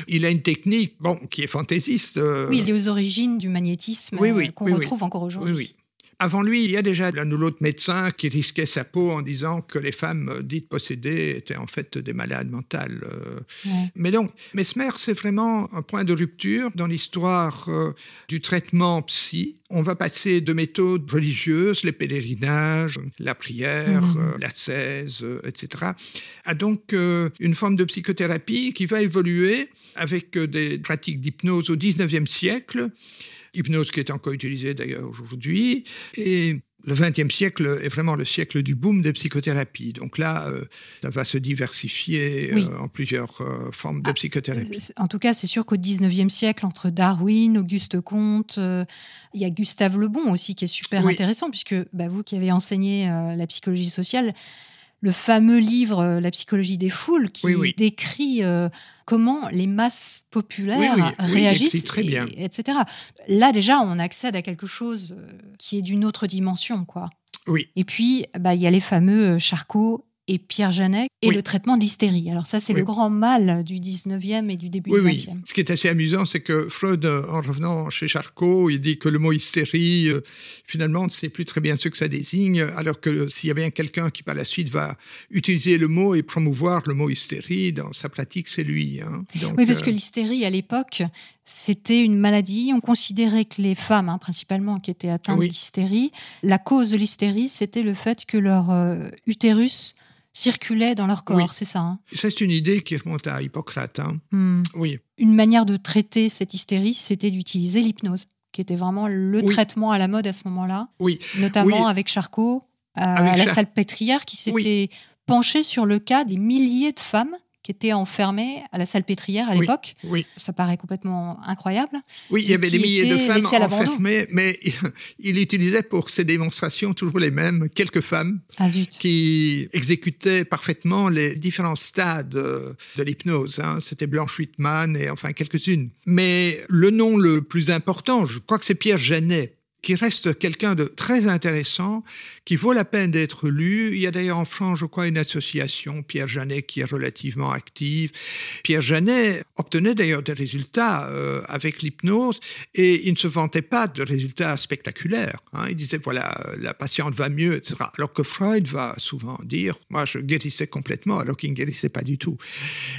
Il a une technique bon, qui est fantaisiste. Euh, oui, il est aux origines du magnétisme euh, qu'on retrouve encore aujourd'hui. Avant lui, il y a déjà l'un ou l'autre médecin qui risquait sa peau en disant que les femmes euh, dites possédées étaient en fait des malades mentales. Euh. Mais donc, Mesmer, c'est vraiment un point de rupture dans l'histoire euh, du traitement psy. On va passer de méthodes religieuses, les pèlerinages, la prière, mmh. la cèse, etc., à donc une forme de psychothérapie qui va évoluer avec des pratiques d'hypnose au 19e siècle hypnose qui est encore utilisée d'ailleurs aujourd'hui. Et le XXe siècle est vraiment le siècle du boom des psychothérapies. Donc là, euh, ça va se diversifier euh, en plusieurs euh, formes de ah, psychothérapie. En tout cas, c'est sûr qu'au XIXe siècle, entre Darwin, Auguste Comte, il y a Gustave Le Bon aussi qui est super intéressant, puisque bah, vous qui avez enseigné la psychologie sociale, le fameux livre La psychologie des foules qui Oui, oui. décrit euh, comment les masses populaires Oui, oui, réagissent, très et- bien. etc. Là déjà, on accède à quelque chose euh, qui est d'une autre dimension, quoi. Oui. Et puis, bah, il y a les fameux euh, Charcot et Pierre Janet et Oui. le traitement de l'hystérie. Alors ça, c'est Oui. le grand mal du 19e et du début Oui, du oui. 20e. Ce qui est assez amusant, c'est que Freud, euh, en revenant chez Charcot, il dit que le mot hystérie, euh, finalement, on ne sait plus très bien ce que ça désigne, alors que s'il y a bien quelqu'un qui, par la suite, va utiliser le mot et promouvoir le mot hystérie dans sa pratique, c'est lui. hein. Donc, Oui, parce euh, que l'hystérie, à l'époque, c'était une maladie. On considérait que les femmes, hein, principalement, qui étaient atteintes Oui. d'hystérie, la cause de l'hystérie, c'était le fait que leur euh, utérus circulait dans leur corps. Oui. C'est ça. hein? c'est une idée qui remonte à Hippocrate. hein. Hmm. Oui, Une manière de traiter cette hystérie, c'était d'utiliser l'hypnose, qui était vraiment le Oui. traitement à la mode à ce moment-là, oui, notamment Oui. avec Charcot, euh, Avec à la Char- salpêtrière, qui s'était penché sur le cas des milliers de femmes qui étaient enfermées à la salpêtrière à l'époque. oui. Ça paraît complètement incroyable. Oui, il y avait des milliers de femmes enfermées, mais il utilisait pour ses démonstrations toujours les mêmes, quelques femmes Ah qui exécutaient parfaitement les différents stades euh, de l'hypnose. hein. C'était Blanche Whitman et enfin quelques-unes. Mais le nom le plus important, je crois que c'est Pierre Janet qui reste quelqu'un de très intéressant, qui vaut la peine d'être lu. Il y a d'ailleurs en France, je crois, une association, Pierre Janet, qui est relativement active. Pierre Janet obtenait d'ailleurs des résultats euh, avec l'hypnose et il ne se vantait pas de résultats spectaculaires. hein. Il disait, voilà, la patiente va mieux, etc. Alors que Freud va souvent dire, moi, je guérissais complètement, alors qu'il ne guérissait pas du tout.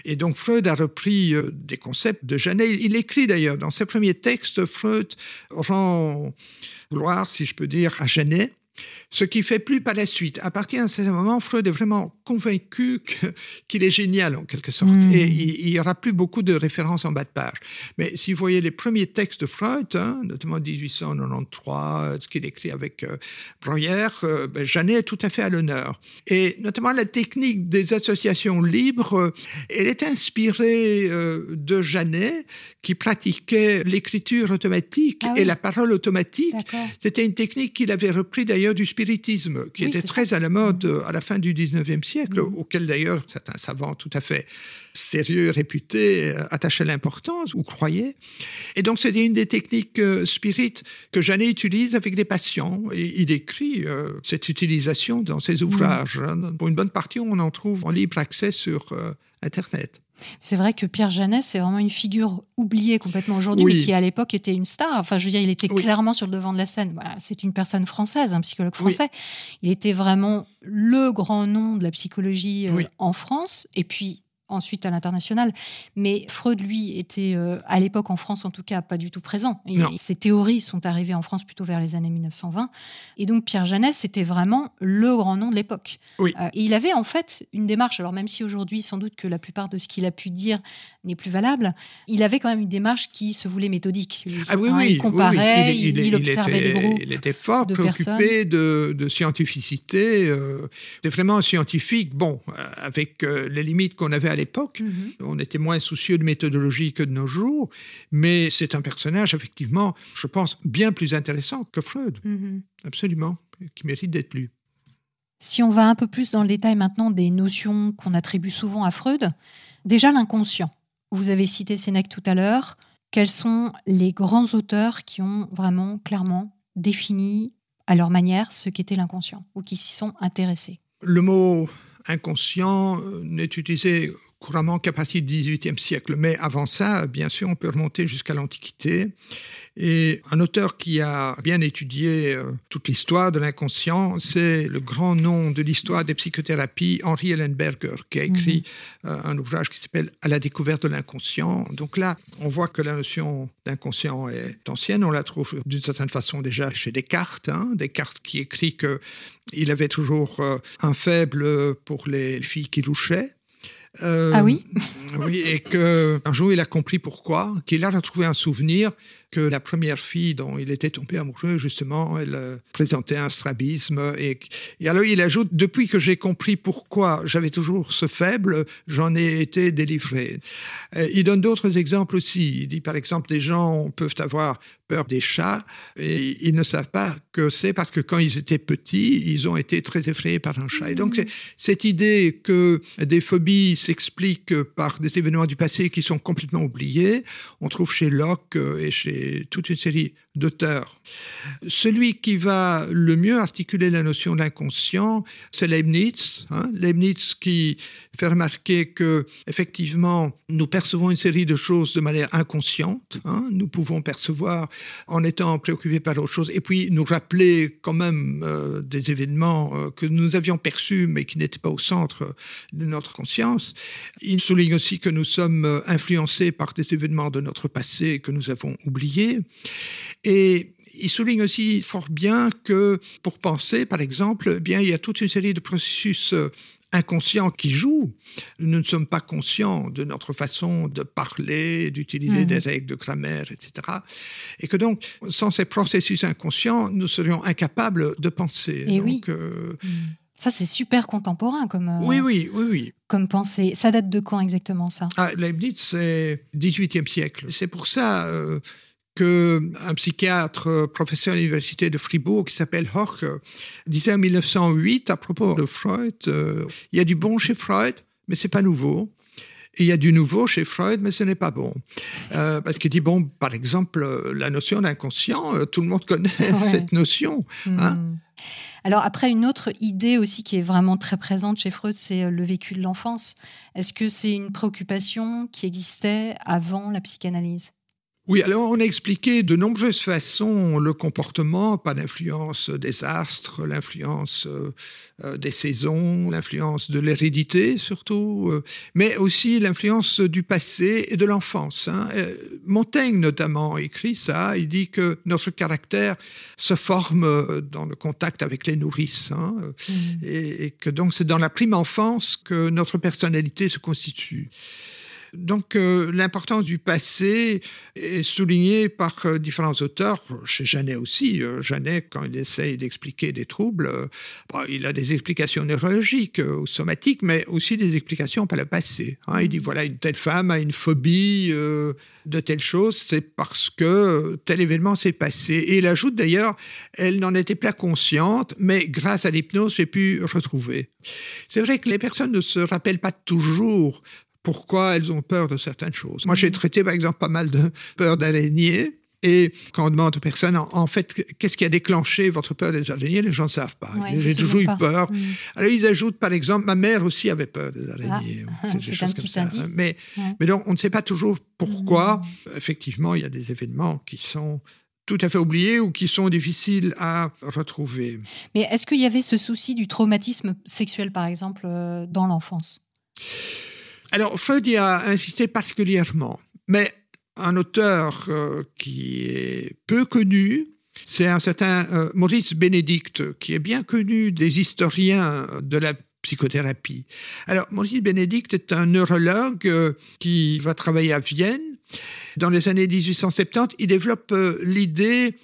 Et donc Freud a repris euh, des concepts de Janet. Il écrit d'ailleurs dans ses premiers textes, Freud rend gloire, si je peux dire, à. Ce qui fait plus par la suite. À partir d'un certain moment, Freud est vraiment convaincu qu'il est génial en quelque sorte. Mm. Et il n'y aura plus beaucoup de références en bas de page. Mais si vous voyez les premiers textes de Freud, hein, notamment 1893, euh, ce qu'il écrit avec euh, Breuer, euh, ben, Janet est tout à fait à l'honneur. Et notamment la technique des associations libres, euh, elle est inspirée euh, de Janet, qui pratiquait l'écriture automatique Ah et la parole automatique. C'était une technique qu'il avait repris d'ailleurs du spiritisme, qui Oui, était c'est très à la mode euh, à la fin du 19e siècle, Mhm. auquel d'ailleurs certains savants tout à fait sérieux, réputés, euh, attachaient l'importance ou croyaient. Et donc c'était une des techniques euh, spirites que Janet utilise avec des patients. Et il écrit euh, cette utilisation dans ses ouvrages. hein. Pour une bonne partie, on en trouve en libre accès sur euh, Internet. C'est vrai que Pierre Janet, c'est vraiment une figure oubliée complètement aujourd'hui, Oui. mais qui à l'époque était une star. Enfin, je veux dire, il était Oui. clairement sur le devant de la scène. Voilà, c'est une personne française, un psychologue Oui. français. Il était vraiment le grand nom de la psychologie euh, en France, et puis ensuite à l'international. Mais Freud, lui, était euh, à l'époque en France, en tout cas, pas du tout présent. Et ses théories sont arrivées en France plutôt vers les années 1920. Et donc Pierre Janet, c'était vraiment le grand nom de l'époque. Oui. Euh, et il avait en fait une démarche, alors même si aujourd'hui, sans doute que la plupart de ce qu'il a pu dire n'est plus valable, il avait quand même une démarche qui se voulait méthodique. Ah oui, Hein, oui. il comparait, oui, oui. il, il observait était, des groupes. Il était fort de préoccupé de, de scientificité. Euh, c'était vraiment un scientifique, bon, euh, avec euh, les limites qu'on avait à l'époque. Mhm. On était moins soucieux de méthodologie que de nos jours, mais c'est un personnage, effectivement, je pense, bien plus intéressant que Freud, Mhm. absolument, qui mérite d'être lu. Si on va un peu plus dans le détail maintenant des notions qu'on attribue souvent à Freud, déjà l'inconscient. Vous avez cité Sénèque tout à l'heure. Quels sont les grands auteurs qui ont vraiment clairement défini à leur manière ce qu'était l'inconscient ou qui s'y sont intéressés? Le mot inconscient euh, n'est utilisé couramment qu'à partir du XVIIIe siècle. Mais avant ça, bien sûr, on peut remonter jusqu'à l'Antiquité. Et un auteur qui a bien étudié euh, toute l'histoire de l'inconscient, c'est le grand nom de l'histoire des psychothérapies, Henri Ellenberger, qui a écrit euh, un ouvrage qui s'appelle À la découverte de l'inconscient. Donc là, on voit que la notion d'inconscient est ancienne. On la trouve d'une certaine façon déjà chez Descartes. Hein, Descartes qui écrit que il avait toujours euh, un faible pour les filles qui louchaient. Euh, Ah oui Oui, et qu'un jour il a compris pourquoi, qu'il a retrouvé un souvenir que la première fille dont il était tombé amoureux, justement, elle euh, présentait un strabisme. Et, et alors il ajoute, depuis que j'ai compris pourquoi j'avais toujours ce faible, j'en ai été délivré. Euh, il donne d'autres exemples aussi. Il dit par exemple, des gens peuvent avoir peur des chats et ils ne savent pas que c'est parce que quand ils étaient petits, ils ont été très effrayés par un chat. Et donc, Mmh. cette idée que des phobies s'expliquent par des événements du passé qui sont complètement oubliés, on trouve chez Locke euh, et chez toute une série d'auteurs. Celui qui va le mieux articuler la notion d'inconscient, c'est Leibniz. hein. Leibniz qui fait remarquer que, effectivement, nous percevons une série de choses de manière inconsciente. hein. Nous pouvons percevoir en étant préoccupés par autre chose et puis nous rappeler quand même euh, des événements euh, que nous avions perçus mais qui n'étaient pas au centre de notre conscience. Il souligne aussi que nous sommes euh, influencés par des événements de notre passé que nous avons oubliés. Et il souligne aussi fort bien que pour penser, par exemple, eh bien, il y a toute une série de processus euh, inconscients qui jouent. Nous ne sommes pas conscients de notre façon de parler, d'utiliser Mhm. des règles de grammaire, etc. Et que donc, sans ces processus inconscients, nous serions incapables de penser. Et donc, oui. euh, Ça, c'est super contemporain comme, euh, oui, oui, oui, oui. comme pensée. Ça date de quand exactement, ça? Ah, Leibniz, c'est 18e siècle. C'est pour ça euh, qu'un psychiatre, euh, professeur à l'université de Fribourg, qui s'appelle Hoch, euh, disait en 1908 à propos de Freud, euh, il y a du bon chez Freud, mais c'est pas nouveau. Et il y a du nouveau chez Freud, mais ce n'est pas bon. Euh, parce qu'il dit, bon, par exemple, la notion d'inconscient, tout le monde connaît Ouais. cette notion. Hein Hmm. Alors après, une autre idée aussi qui est vraiment très présente chez Freud, c'est le vécu de l'enfance. Est-ce que c'est une préoccupation qui existait avant la psychanalyse? Oui, alors on a expliqué de nombreuses façons le comportement, pas d'influence des astres, l'influence euh, euh, des saisons, l'influence de l'hérédité surtout, euh, mais aussi l'influence du passé et de l'enfance. hein. Montaigne notamment écrit ça, il dit que notre caractère se forme dans le contact avec les nourrices, hein, et, et que donc c'est dans la prime enfance que notre personnalité se constitue. Donc euh, l'importance du passé est soulignée par euh, différents auteurs, chez Janet aussi. Euh, Janet, quand il essaye d'expliquer des troubles, il a des explications neurologiques ou somatiques, mais aussi des explications par le passé. hein. Il dit, voilà, une telle femme a une phobie de telle chose, c'est parce que tel événement s'est passé. Et il ajoute d'ailleurs, elle n'en était pas consciente, mais grâce à l'hypnose, j'ai pu retrouver. C'est vrai que les personnes ne se rappellent pas toujours pourquoi elles ont peur de certaines choses. Moi, j'ai traité, par exemple, pas mal de peur d'araignées. Et quand on demande aux personnes, en, en fait, qu'est-ce qui a déclenché votre peur des araignées, les gens ne savent pas. Ouais, j'ai toujours eu peur. Hmm. Alors, ils ajoutent, par exemple, ma mère aussi avait peur des araignées. Ah, des choses comme ça. Mais, Ouais. mais donc, on ne sait pas toujours pourquoi. Hmm. Effectivement, il y a des événements qui sont tout à fait oubliés ou qui sont difficiles à retrouver. Mais est-ce qu'il y avait ce souci du traumatisme sexuel, par exemple, euh, dans l'enfance? Alors, Freud y a insisté particulièrement, mais un auteur euh, qui est peu connu, c'est un certain euh, Maurice Bénédicte, qui est bien connu des historiens de la psychothérapie. Alors, Maurice Bénédicte est un neurologue euh, qui va travailler à Vienne. Dans les années 1870, il développe l'idée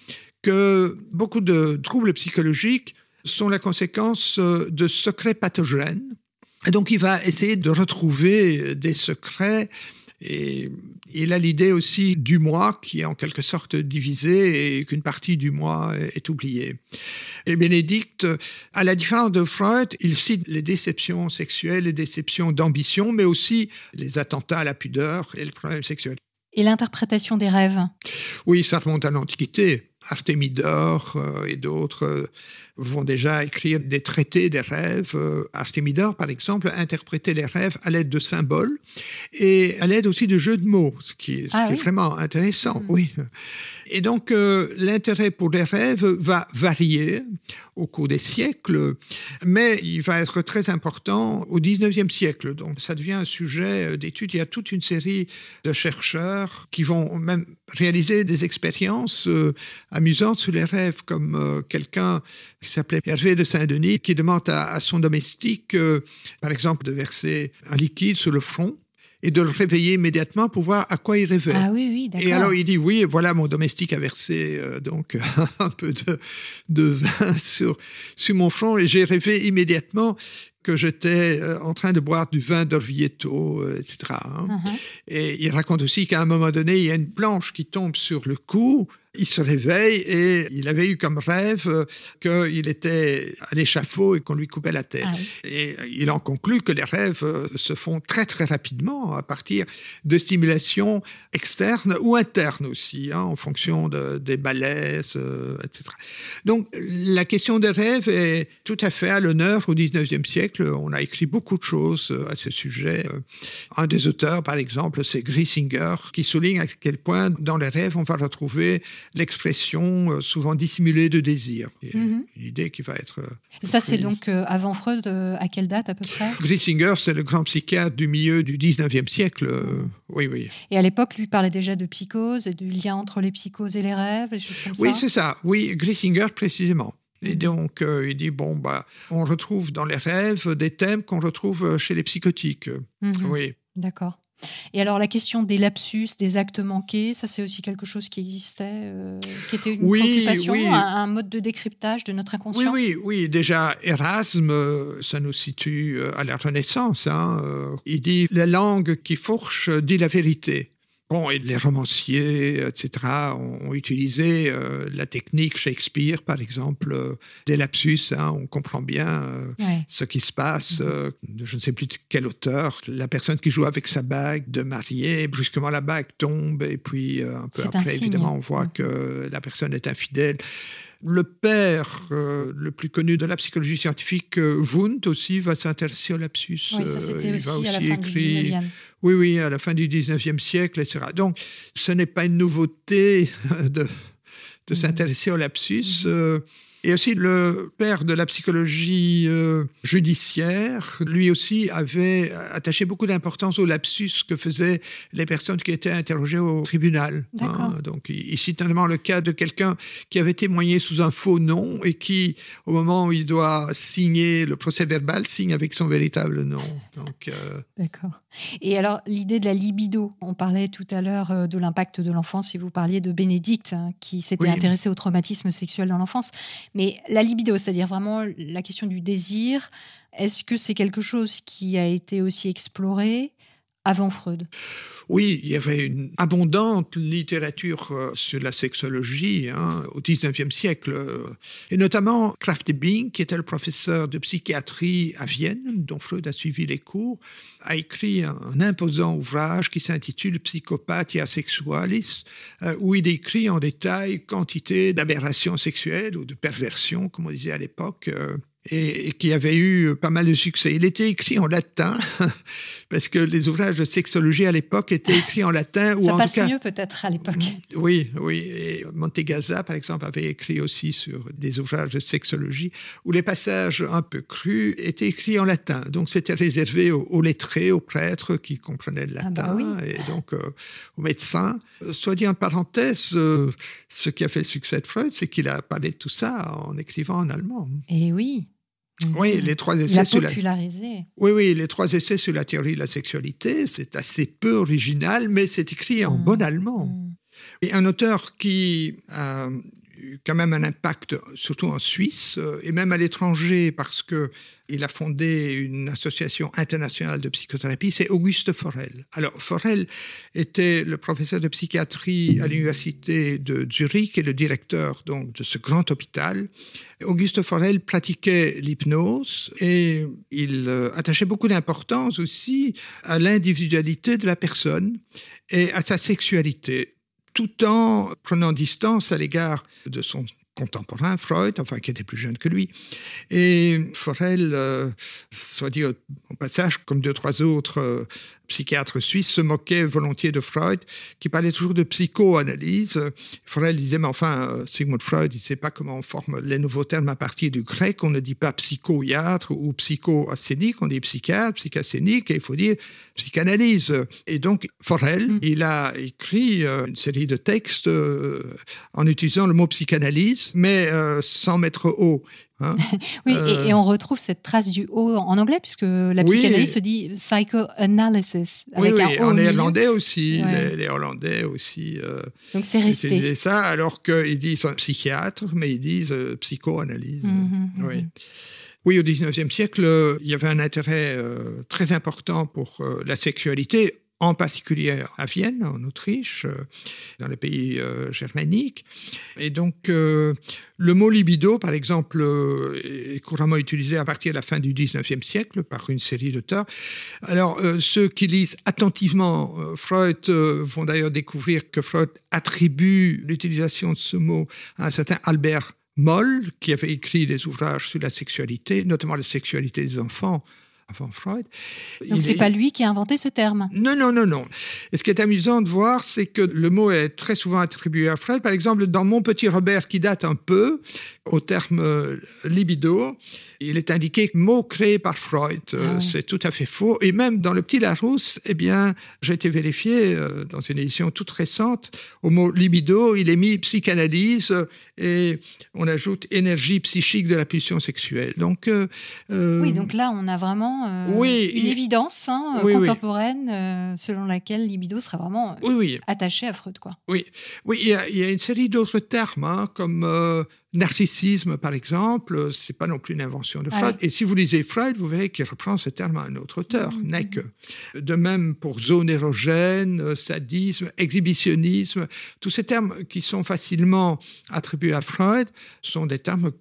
que beaucoup de troubles psychologiques sont la conséquence de secrets pathogènes. Et donc, il va essayer de retrouver des secrets. Et il a l'idée aussi du moi qui est en quelque sorte divisé et qu'une partie du moi est oubliée. Et Bénédicte, à la différence de Freud, il cite les déceptions sexuelles, les déceptions d'ambition, mais aussi les attentats à la pudeur et le problème sexuel. Et l'interprétation des rêves? Oui, ça remonte à l'Antiquité. Artémidore euh, et d'autres euh, vont déjà écrire des traités des rêves. Euh, Artémidore, par exemple, interprétait les rêves à l'aide de symboles et à l'aide aussi de jeux de mots, ce qui est, ce Ah qui est oui. vraiment intéressant. Oui. Et donc, euh, l'intérêt pour les rêves va varier au cours des siècles, mais il va être très important au 19e siècle. Donc, ça devient un sujet euh, d'étude. Il y a toute une série de chercheurs qui vont même réaliser des expériences euh, amusantes sur les rêves, comme euh, quelqu'un qui s'appelait Hervé de Saint-Denis, qui demande à, à son domestique, euh, par exemple, de verser un liquide sur le front. et de le réveiller immédiatement pour voir à quoi il rêvait. Ah oui, oui, d'accord. Et alors il dit oui, voilà mon domestique a versé euh, donc un peu de, de vin sur, sur mon front et j'ai rêvé immédiatement que j'étais euh, en train de boire du vin d'Orvieto, euh, etc. hein. Mhm. Et il raconte aussi qu'à un moment donné, il y a une planche qui tombe sur le cou. Il se réveille et il avait eu comme rêve euh, qu'il était à l'échafaud et qu'on lui coupait la tête. Ah oui. Et il en conclut que les rêves euh, se font très très rapidement à partir de stimulations externes ou internes aussi, hein, en fonction de- des malaises, euh, etc. Donc la question des rêves est tout à fait à l'honneur au 19e siècle. On a écrit beaucoup de choses euh, à ce sujet. Euh, Un des auteurs, par exemple, c'est Griesinger, qui souligne à quel point dans les rêves, on va retrouver l'expression euh, souvent dissimulée de désir. Mhm. Une idée qui va être... euh, Et ça, c'est donc euh, avant Freud, à quelle date à peu près? Griesinger, c'est le grand psychiatre du milieu du 19e siècle. oui, oui. Et à l'époque, lui parlait déjà de psychose et du lien entre les psychoses et les rêves, des choses comme Oui, ça? c'est ça. Oui, Griesinger précisément. Et donc, euh, il dit, bon, bah, on retrouve dans les rêves des thèmes qu'on retrouve chez les psychotiques. Mhm. Oui. D'accord. Et alors la question des lapsus, des actes manqués, ça c'est aussi quelque chose qui existait, euh, qui était une Oui, préoccupation, oui. un, un mode de décryptage de notre Oui, inconscient. oui, oui. Déjà, Erasme, ça nous situe euh, à la Renaissance. hein, euh, Il dit la langue qui fourche dit la vérité. Bon, et les romanciers, etc., ont, utilisé euh, la technique Shakespeare, par exemple, euh, des lapsus. hein, on comprend bien euh, Ouais. ce qui se passe. euh, je ne sais plus de quel auteur. La personne qui joue avec sa bague de mariée, brusquement la bague tombe, et puis un peu un après, évidemment, on voit que la personne est infidèle. Le père euh, le plus connu de la psychologie scientifique, euh, Wundt aussi, va s'intéresser au lapsus. Oui, ça Euh, c'était il aussi va à la fin du écrire- 19e. Oui, oui, à la fin du 19e siècle, etc. Donc, ce n'est pas une nouveauté de, de Mhm. s'intéresser au lapsus. euh, et aussi, le père de la psychologie euh, judiciaire, lui aussi, avait attaché beaucoup d'importance au lapsus que faisaient les personnes qui étaient interrogées au tribunal. D'accord. Donc, cite notamment le cas de quelqu'un qui avait témoigné sous un faux nom et qui, au moment où il doit signer le procès verbal, signe avec son véritable nom. Donc, euh, D'accord. Et alors, l'idée de la libido, on parlait tout à l'heure euh, de l'impact de l'enfance, si vous parliez de Bénédicte, hein, qui s'était Oui. intéressé au traumatisme sexuel dans l'enfance. Mais la libido, c'est-à-dire vraiment la question du désir, est-ce que c'est quelque chose qui a été aussi exploré? Avant Freud Oui, il y avait une abondante littérature euh, sur la sexologie hein, au XIXe siècle, euh, et notamment Kraft Ebing, qui était le professeur de psychiatrie à Vienne, dont Freud a suivi les cours, a écrit un, imposant ouvrage qui s'intitule Psychopathia Sexualis, euh, où il décrit en détail quantité d'aberrations sexuelles ou de perversions, comme on disait à l'époque. Et, qui avait eu pas mal de succès. Il était écrit en latin, parce que les ouvrages de sexologie à l'époque étaient écrits en latin, ou Ça en passe tout cas... mieux peut-être à l'époque. Oui, oui. Et Montegaza, par exemple, avait écrit aussi sur des ouvrages de sexologie où les passages un peu crus étaient écrits en latin. Donc c'était réservé aux, aux lettrés, aux prêtres qui comprenaient le Ah latin bah oui. et donc euh, aux médecins. Euh, Soit dit en parenthèse, euh, ce qui a fait le succès de Freud, c'est qu'il a parlé de tout ça en écrivant en allemand. Et oui. Oui, les trois essais sur la oui, oui, les trois essais sur la théorie de la sexualité, c'est assez peu original, mais c'est écrit en Mm. bon allemand. Mm. Et un auteur qui a quand même un impact, surtout en Suisse euh, et même à l'étranger, parce que il a fondé une association internationale de psychothérapie, c'est Auguste Forel. Alors, Forel était le professeur de psychiatrie à l'université de Zurich et le directeur donc de ce grand hôpital. Auguste Forel pratiquait l'hypnose et il euh, attachait beaucoup d'importance aussi à l'individualité de la personne et à sa sexualité, tout en prenant distance à l'égard de son contemporain, Freud, enfin qui était plus jeune que lui. Et Forel, euh, soit dit au, passage, comme deux, trois autres euh, psychiatres suisses, se moquait volontiers de Freud, qui parlait toujours de psychoanalyse. Forel disait, mais enfin, euh, Sigmund Freud, il ne sait pas comment on forme les nouveaux termes à partir du grec. On ne dit pas psychoiatre ou psychoacénique, on dit psychiatre, psychacénique, et il faut dire psychanalyse. Et donc, Forel, Mm. il a écrit euh, une série de textes euh, en utilisant le mot psychanalyse, mais sans mettre haut. Hein. Oui, Euh, et, et on retrouve cette trace du O en anglais, puisque la Oui. psychanalyse se dit psychoanalysis, Oui, avec oui, un O en néerlandais aussi, Ouais. les, les Hollandais aussi euh, Donc c'est resté. ça, alors qu'ils disent psychiatre, mais ils disent euh, psychoanalyse. Mhm, mhm. Oui. Oui, au XIXe siècle, euh, il y avait un intérêt euh, très important pour euh, la sexualité, en particulier à Vienne, en Autriche, euh, dans les pays euh, germaniques. Et donc, euh, le mot libido, par exemple, est couramment utilisé à partir de la fin du XIXe siècle par une série d'auteurs. Alors, ceux qui lisent attentivement Freud vont d'ailleurs découvrir que Freud attribue l'utilisation de ce mot à un certain Albert Moll, qui avait écrit des ouvrages sur la sexualité, notamment la sexualité des enfants, avant Freud. Donc c'est est- pas lui qui a inventé ce terme. non, non, non, non. Et ce qui est amusant de voir, c'est que le mot est très souvent attribué à Freud. Par exemple, dans Mon petit Robert, qui date un peu, au terme euh, libido, il est indiqué mot créé par Freud. Euh, Ah oui. C'est tout à fait faux. Et même dans le petit Larousse, eh bien, j'ai été vérifié euh, dans une édition toute récente, au mot libido, il est mis psychanalyse et on ajoute énergie psychique de la pulsion sexuelle. Donc, euh, Oui, donc là on a vraiment euh, Oui, une il- évidence hein, Oui, contemporaine selon laquelle libido serait vraiment attaché à Freud. Quoi. Oui, oui il, y a, il y a une série d'autres termes, hein, comme narcissisme, par exemple. C'est pas non plus une invention de Freud. Et si vous lisez Freud, vous verrez qu'il reprend ce terme à un autre auteur. Neck. De même pour zone érogène, euh, sadisme, exhibitionnisme. Tous ces termes qui sont facilement attribués à Freud sont des termes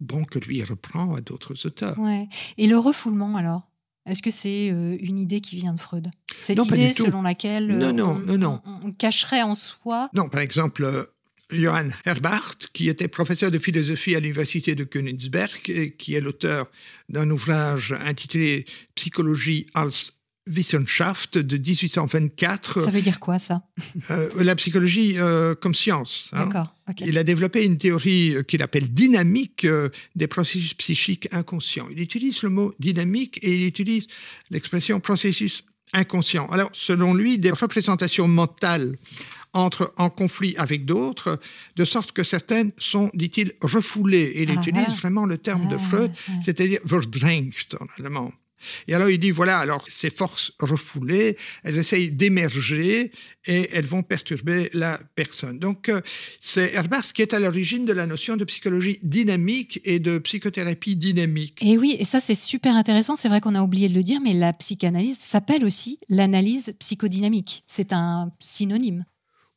bon, que lui reprend à d'autres auteurs. Ouais. Et le refoulement alors? Est-ce que c'est euh, une idée qui vient de Freud? Cette Non, idée selon laquelle Non, euh, non, on, non, non. on- on cacherait en soi Non, par exemple, Johann Herbart, qui était professeur de philosophie à l'université de Königsberg, et qui est l'auteur d'un ouvrage intitulé Psychologie als Wissenschaft de 1824, Ça veut dire quoi ça? Euh, la psychologie euh, comme science. hein. Il a développé une théorie euh, qu'il appelle dynamique euh, des processus psychiques inconscients. Il utilise le mot dynamique et il utilise l'expression processus inconscient. Alors, selon lui, des représentations mentales entrent en conflit avec d'autres, de sorte que certaines sont, dit-il, refoulées. Et il Ah, utilise ah. vraiment le terme de Ah, Freud, c'est-à-dire verdrängt en allemand. Et alors il dit, voilà, alors ces forces refoulées, elles essayent d'émerger et elles vont perturber la personne. Donc euh, c'est Herbart qui est à l'origine de la notion de psychologie dynamique et de psychothérapie dynamique. Et oui, et ça c'est super intéressant. C'est vrai qu'on a oublié de le dire, mais la psychanalyse s'appelle aussi l'analyse psychodynamique. C'est un synonyme.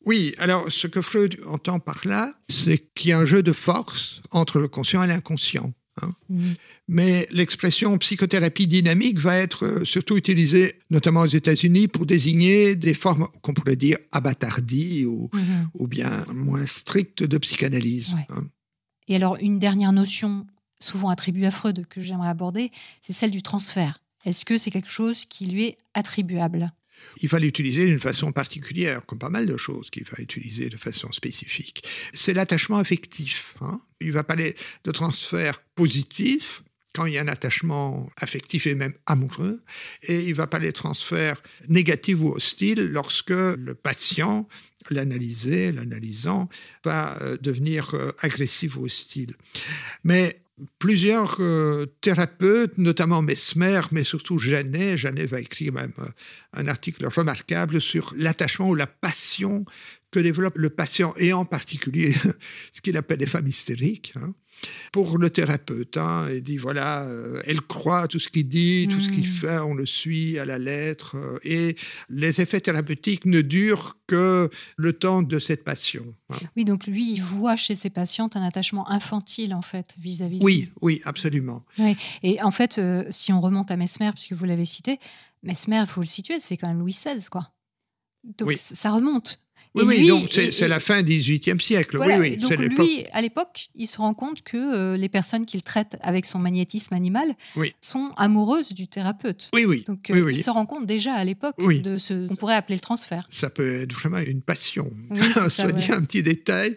Oui, alors ce que Freud entend par là, c'est qu'il y a un jeu de force entre le conscient et l'inconscient. hein. Mhm. Mais l'expression psychothérapie dynamique va être euh, surtout utilisée, notamment aux États-Unis, pour désigner des formes qu'on pourrait dire abattardies ou, Mhm. ou bien moins strictes de psychanalyse. Ouais. hein. Et alors, une dernière notion souvent attribuée à Freud que j'aimerais aborder, c'est celle du transfert. Est-ce que c'est quelque chose qui lui est attribuable? Il va l'utiliser d'une façon particulière, comme pas mal de choses qu'il va utiliser de façon spécifique. C'est l'attachement affectif. hein. Il va parler de transfert positif quand il y a un attachement affectif et même amoureux, et il va parler de transfert négatif ou hostile lorsque le patient, l'analysé, l'analysant, va euh, devenir euh, agressif ou hostile. Mais plusieurs euh, thérapeutes, notamment Mesmer, mais surtout Janet, Janet va écrire même euh, un article remarquable sur l'attachement ou la passion que développe le patient, et en particulier ce qu'il appelle les femmes hystériques. hein. Pour le thérapeute, hein, il dit voilà, euh, elle croit à tout ce qu'il dit, tout ce qu'il Mm. fait, on le suit à la lettre, euh, et les effets thérapeutiques ne durent que le temps de cette passion. hein. Oui, donc lui, il voit chez ses patientes un attachement infantile, en fait, vis-à-vis de Oui, oui, absolument. Et en fait, euh, si on remonte à Mesmer, puisque vous l'avez cité, Mesmer, il faut le situer, c'est quand même Louis XVI, quoi. Donc Oui. ça remonte. Oui, Et oui, lui- donc c'est la fin du XVIIIe siècle. Voilà, oui, oui, donc c'est l'époque. lui, à l'époque, il se rend compte que euh, les personnes qu'il traite avec son magnétisme animal Oui. sont amoureuses du thérapeute. Oui, oui. Donc euh, il se rend compte déjà à l'époque de ce qu'on pourrait appeler le transfert. Ça peut être vraiment une passion. Ça, Soit dit un petit détail,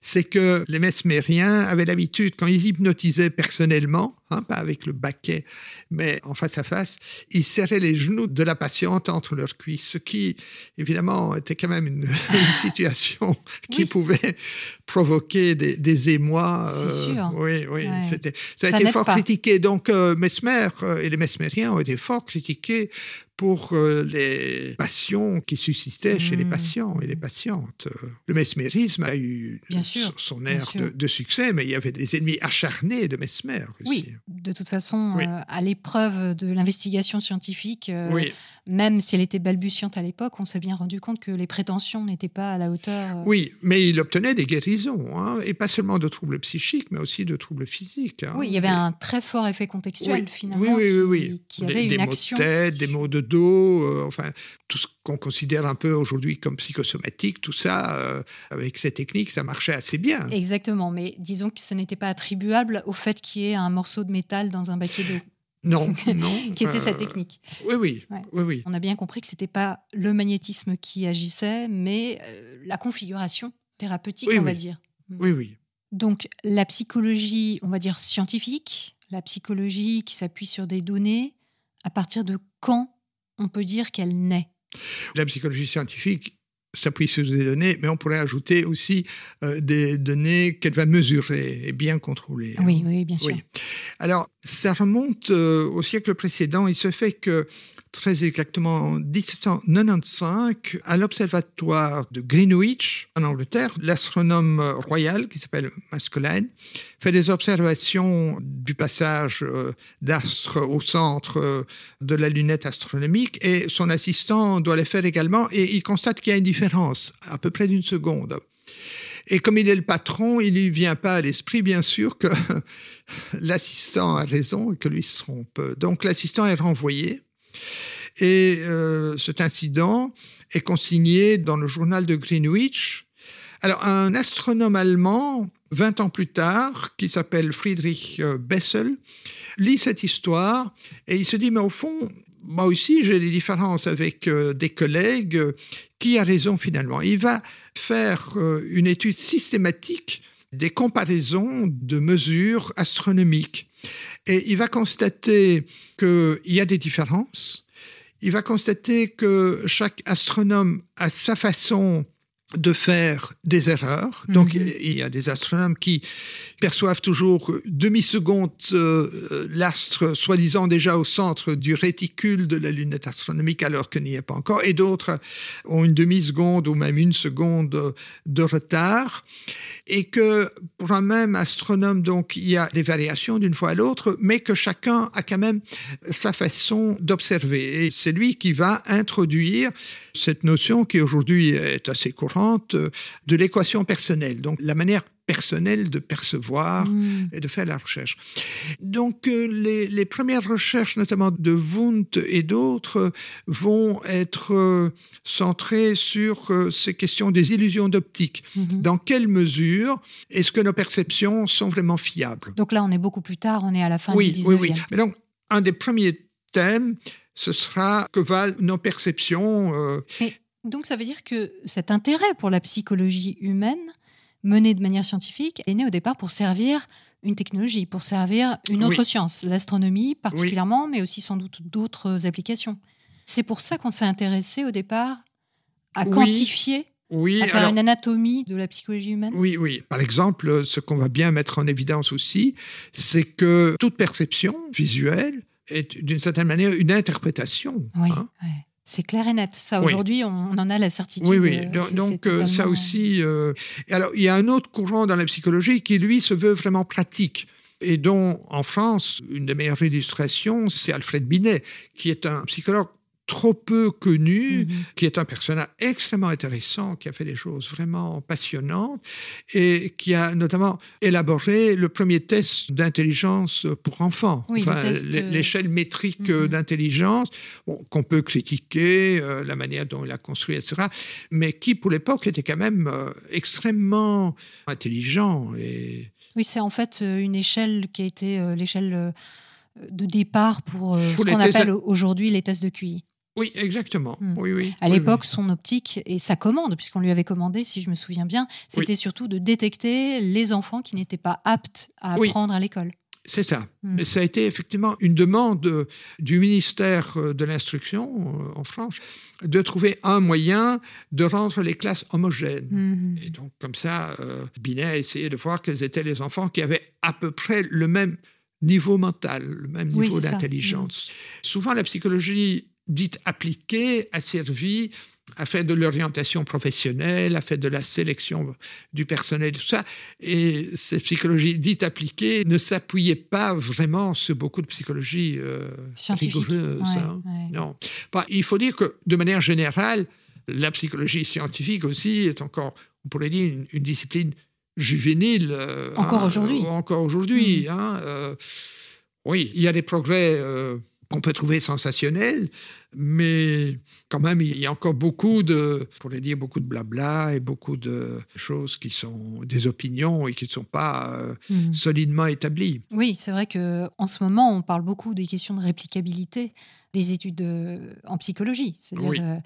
c'est que les mesmériens avaient l'habitude, quand ils hypnotisaient personnellement, hein, pas avec le baquet, mais en face à face. Ils serraient les genoux de la patiente entre leurs cuisses, ce qui, évidemment, était quand même une, situation qui pouvait provoquer des, émois. C'est euh, sûr. Oui, oui. C'était, ça a été fort critiqué. Donc, euh, Mesmer euh, et les mesmériens ont été fort critiqués pour les passions qui suscitaient chez les mmh. patients et les patientes. Le mesmérisme a eu son air de, succès, mais il y avait des ennemis acharnés de Mesmer aussi. Oui, de toute façon, euh, à l'épreuve de l'investigation scientifique, euh, même si elle était balbutiante à l'époque, on s'est bien rendu compte que les prétentions n'étaient pas à la hauteur. Oui, mais il obtenait des guérisons, hein, et pas seulement de troubles psychiques, mais aussi de troubles physiques. Hein. Oui, il y avait un très fort effet contextuel finalement. Oui, oui, oui. Qui, avait des, une des Mots de tête, des mots de dos, euh, enfin tout ce qu'on considère un peu aujourd'hui comme psychosomatique, tout ça, euh, avec ces techniques, ça marchait assez bien. Exactement, mais disons que ce n'était pas attribuable au fait qu'il y ait un morceau de métal dans un baquet d'eau. Non, non. qui était sa euh, technique. Oui, oui, oui, oui. On a bien compris que c'était pas le magnétisme qui agissait, mais la configuration thérapeutique, on va dire. Oui, oui. Donc la psychologie, on va dire scientifique, la psychologie qui s'appuie sur des données, à partir de quand on peut dire qu'elle naît? La psychologie scientifique s'appuie sur des données, mais on pourrait ajouter aussi euh, des données qu'elle va mesurer et bien contrôler. Oui, oui, bien sûr. Alors, ça remonte euh, au siècle précédent. Il se fait que très exactement en 1795, à l'observatoire de Greenwich, en Angleterre, l'astronome royal, qui s'appelle Maskelyne, fait des observations du passage euh, d'astres au centre euh, de la lunette astronomique et son assistant doit les faire également et il constate qu'il y a une différence à peu près d'une seconde. Et comme il est le patron, il lui vient pas à l'esprit, bien sûr, que l'assistant a raison et que lui se trompe. Donc l'assistant est renvoyé et euh, cet incident est consigné dans le journal de Greenwich. Alors, un astronome allemand, 20 ans plus tard, qui s'appelle Friedrich euh, Bessel, lit cette histoire et il se dit, mais au fond, moi aussi, j'ai des différences avec euh, des collègues. Qui a raison finalement? Il va faire une étude systématique des comparaisons de mesures astronomiques. Et il va constater qu'il y a des différences. Il va constater que chaque astronome a sa façon de faire des erreurs. Donc, mhm. il y a des astronomes qui perçoivent toujours demi-seconde euh, l'astre soi-disant déjà au centre du réticule de la lunette astronomique alors qu'il n'y est pas encore, et d'autres ont une demi-seconde ou même une seconde de retard, et que pour un même astronome, donc, il y a des variations d'une fois à l'autre, mais que chacun a quand même sa façon d'observer. Et c'est lui qui va introduire cette notion qui aujourd'hui est assez courante de l'équation personnelle. Donc, la manière personnel de percevoir mm. et de faire la recherche. Donc euh, les, premières recherches, notamment de Wundt et d'autres, vont être euh, centrées sur euh, ces questions des illusions d'optique. Mm-hmm. Dans quelle mesure est-ce que nos perceptions sont vraiment fiables? Donc là, on est beaucoup plus tard, on est à la fin oui, du 19e. Oui, oui. Mais donc, un des premiers thèmes, ce sera que valent nos perceptions. donc ça veut dire que cet intérêt pour la psychologie humaine menée de manière scientifique est née au départ pour servir une technologie, pour servir une autre science, l'astronomie particulièrement, mais aussi sans doute d'autres applications. C'est pour ça qu'on s'est intéressé au départ à quantifier oui, à faire une anatomie de la psychologie humaine Oui, oui. Par exemple, ce qu'on va bien mettre en évidence aussi, c'est que toute perception visuelle est d'une certaine manière une interprétation. Oui, hein. C'est clair et net. Ça, aujourd'hui, on, en a la certitude. Oui, oui. Euh, donc, euh, ça aussi. Euh, alors, il y a un autre courant dans la psychologie qui, lui, se veut vraiment pratique et dont, en France, une des meilleures illustrations, c'est Alfred Binet, qui est un psychologue trop peu connu, mhm. qui est un personnage extrêmement intéressant, qui a fait des choses vraiment passionnantes et qui a notamment élaboré le premier test d'intelligence pour enfants, l'échelle métrique mhm. d'intelligence, qu'on peut critiquer, euh, la manière dont il a construit, etc., mais qui pour l'époque était quand même euh, extrêmement intelligent. Et... Oui, c'est en fait euh, une échelle qui a été l'échelle de départ pour, ce qu'on appelle aujourd'hui les tests de QI. Oui, exactement. Hmm. Oui, oui, à l'époque, son optique et sa commande, puisqu'on lui avait commandé, si je me souviens bien, c'était surtout de détecter les enfants qui n'étaient pas aptes à apprendre à l'école. C'est ça. Mm. Et ça a été effectivement une demande du ministère euh, de l'Instruction euh, en France de trouver un moyen de rendre les classes homogènes. Mhm. Et donc, comme ça, euh, Binet a essayé de voir quels étaient les enfants qui avaient à peu près le même niveau mental, le même niveau d'intelligence. Souvent, la psychologie dite appliquée a servi à faire de l'orientation professionnelle, à faire de la sélection du personnel, tout ça. Et cette psychologie dite appliquée ne s'appuyait pas vraiment sur beaucoup de psychologie euh, Scientifique. rigoureuse. Ouais, hein. ouais. Non. Bah, il faut dire que, de manière générale, la psychologie scientifique aussi est encore, on pourrait dire, une, une discipline juvénile. euh, Encore hein, aujourd'hui. euh, Encore aujourd'hui. hein, euh, oui, il y a des progrès qu'on peut trouver sensationnels, mais quand même, il y a encore beaucoup de, on pourrait dire, beaucoup de blabla et beaucoup de choses qui sont des opinions et qui ne sont pas euh, Mhm. solidement établies. Oui, c'est vrai que en ce moment, on parle beaucoup des questions de réplicabilité des études de- en psychologie. C'est-à-dire, Oui. euh,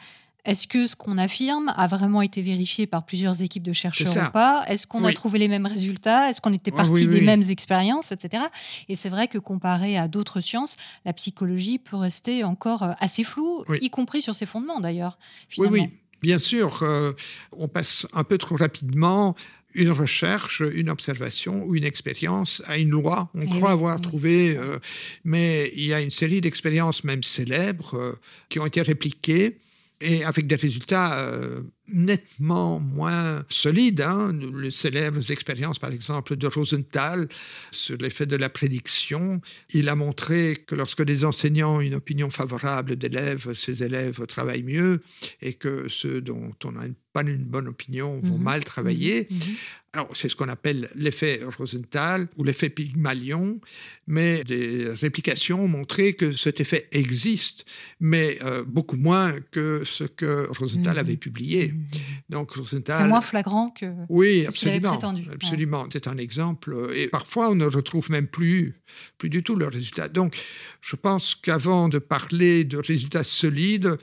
est-ce que ce qu'on affirme a vraiment été vérifié par plusieurs équipes de chercheurs ou pas Est-ce qu'on a trouvé les mêmes résultats Est-ce qu'on était parti oui, des mêmes expériences, etc. Et c'est vrai que comparé à d'autres sciences, la psychologie peut rester encore euh, assez floue, y compris sur ses fondements d'ailleurs. Oui, oui, bien sûr. euh, on passe un peu trop rapidement une recherche, une observation ou une expérience à une loi. On Eh croit avoir oui. trouvé, euh, mais il y a une série d'expériences, même célèbres, euh, qui ont été répliquées et avec des résultats euh, nettement moins solides. hein. Les célèbres expériences, par exemple, de Rosenthal sur l'effet de la prédiction. Il a montré que lorsque les enseignants ont une opinion favorable d'élèves, ces élèves travaillent mieux et que ceux dont on n'a pas une bonne opinion vont Mhm. mal travailler. Mhm. Alors, c'est ce qu'on appelle l'effet Rosenthal ou l'effet Pygmalion, mais des réplications ont montré que cet effet existe, mais euh, beaucoup moins que ce que Rosenthal Mhm. avait publié. Mhm. Donc, Rosenthal. C'est moins flagrant que. Oui, ce qu'il avait absolument. prétendu. Ouais. Absolument. C'est un exemple. Et parfois, on ne retrouve même plus, plus du tout le résultat. Donc, je pense qu'avant de parler de résultats solides,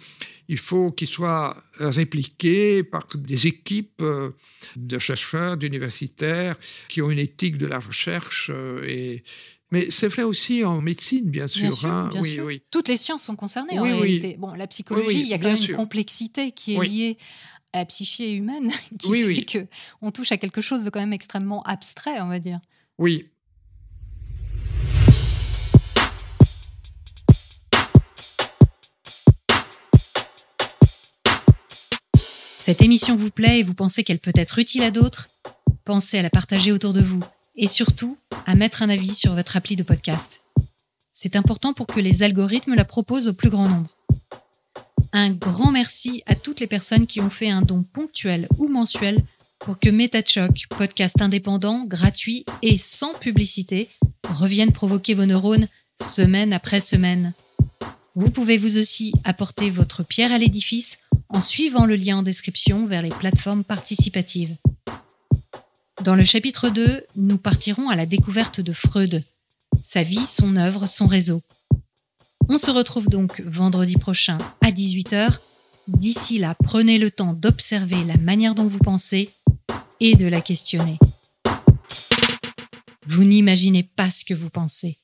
il faut qu'ils soient répliqués par des équipes euh, de chercheurs, d'universitaires qui ont une éthique de la recherche. euh, et... Mais c'est vrai aussi en médecine, bien sûr. Bien sûr, hein. bien oui, sûr. oui. Toutes les sciences sont concernées en Oui, oui. réalité. Bon, la psychologie, il y a quand même une complexité qui est liée à la psyché humaine, qui Oui, fait oui. que on touche à quelque chose de quand même extrêmement abstrait, on va dire. Oui, Cette émission vous plaît et vous pensez qu'elle peut être utile à d'autres? Pensez à la partager autour de vous et surtout à mettre un avis sur votre appli de podcast. C'est important pour que les algorithmes la proposent au plus grand nombre. Un grand merci à toutes les personnes qui ont fait un don ponctuel ou mensuel pour que MetaChoc, podcast indépendant, gratuit et sans publicité, revienne provoquer vos neurones semaine après semaine. Vous pouvez vous aussi apporter votre pierre à l'édifice en suivant le lien en description vers les plateformes participatives. Dans le chapitre 2, nous partirons à la découverte de Freud, sa vie, son œuvre, son réseau. On se retrouve donc vendredi prochain à 18h. D'ici là, prenez le temps d'observer la manière dont vous pensez et de la questionner. Vous n'imaginez pas ce que vous pensez.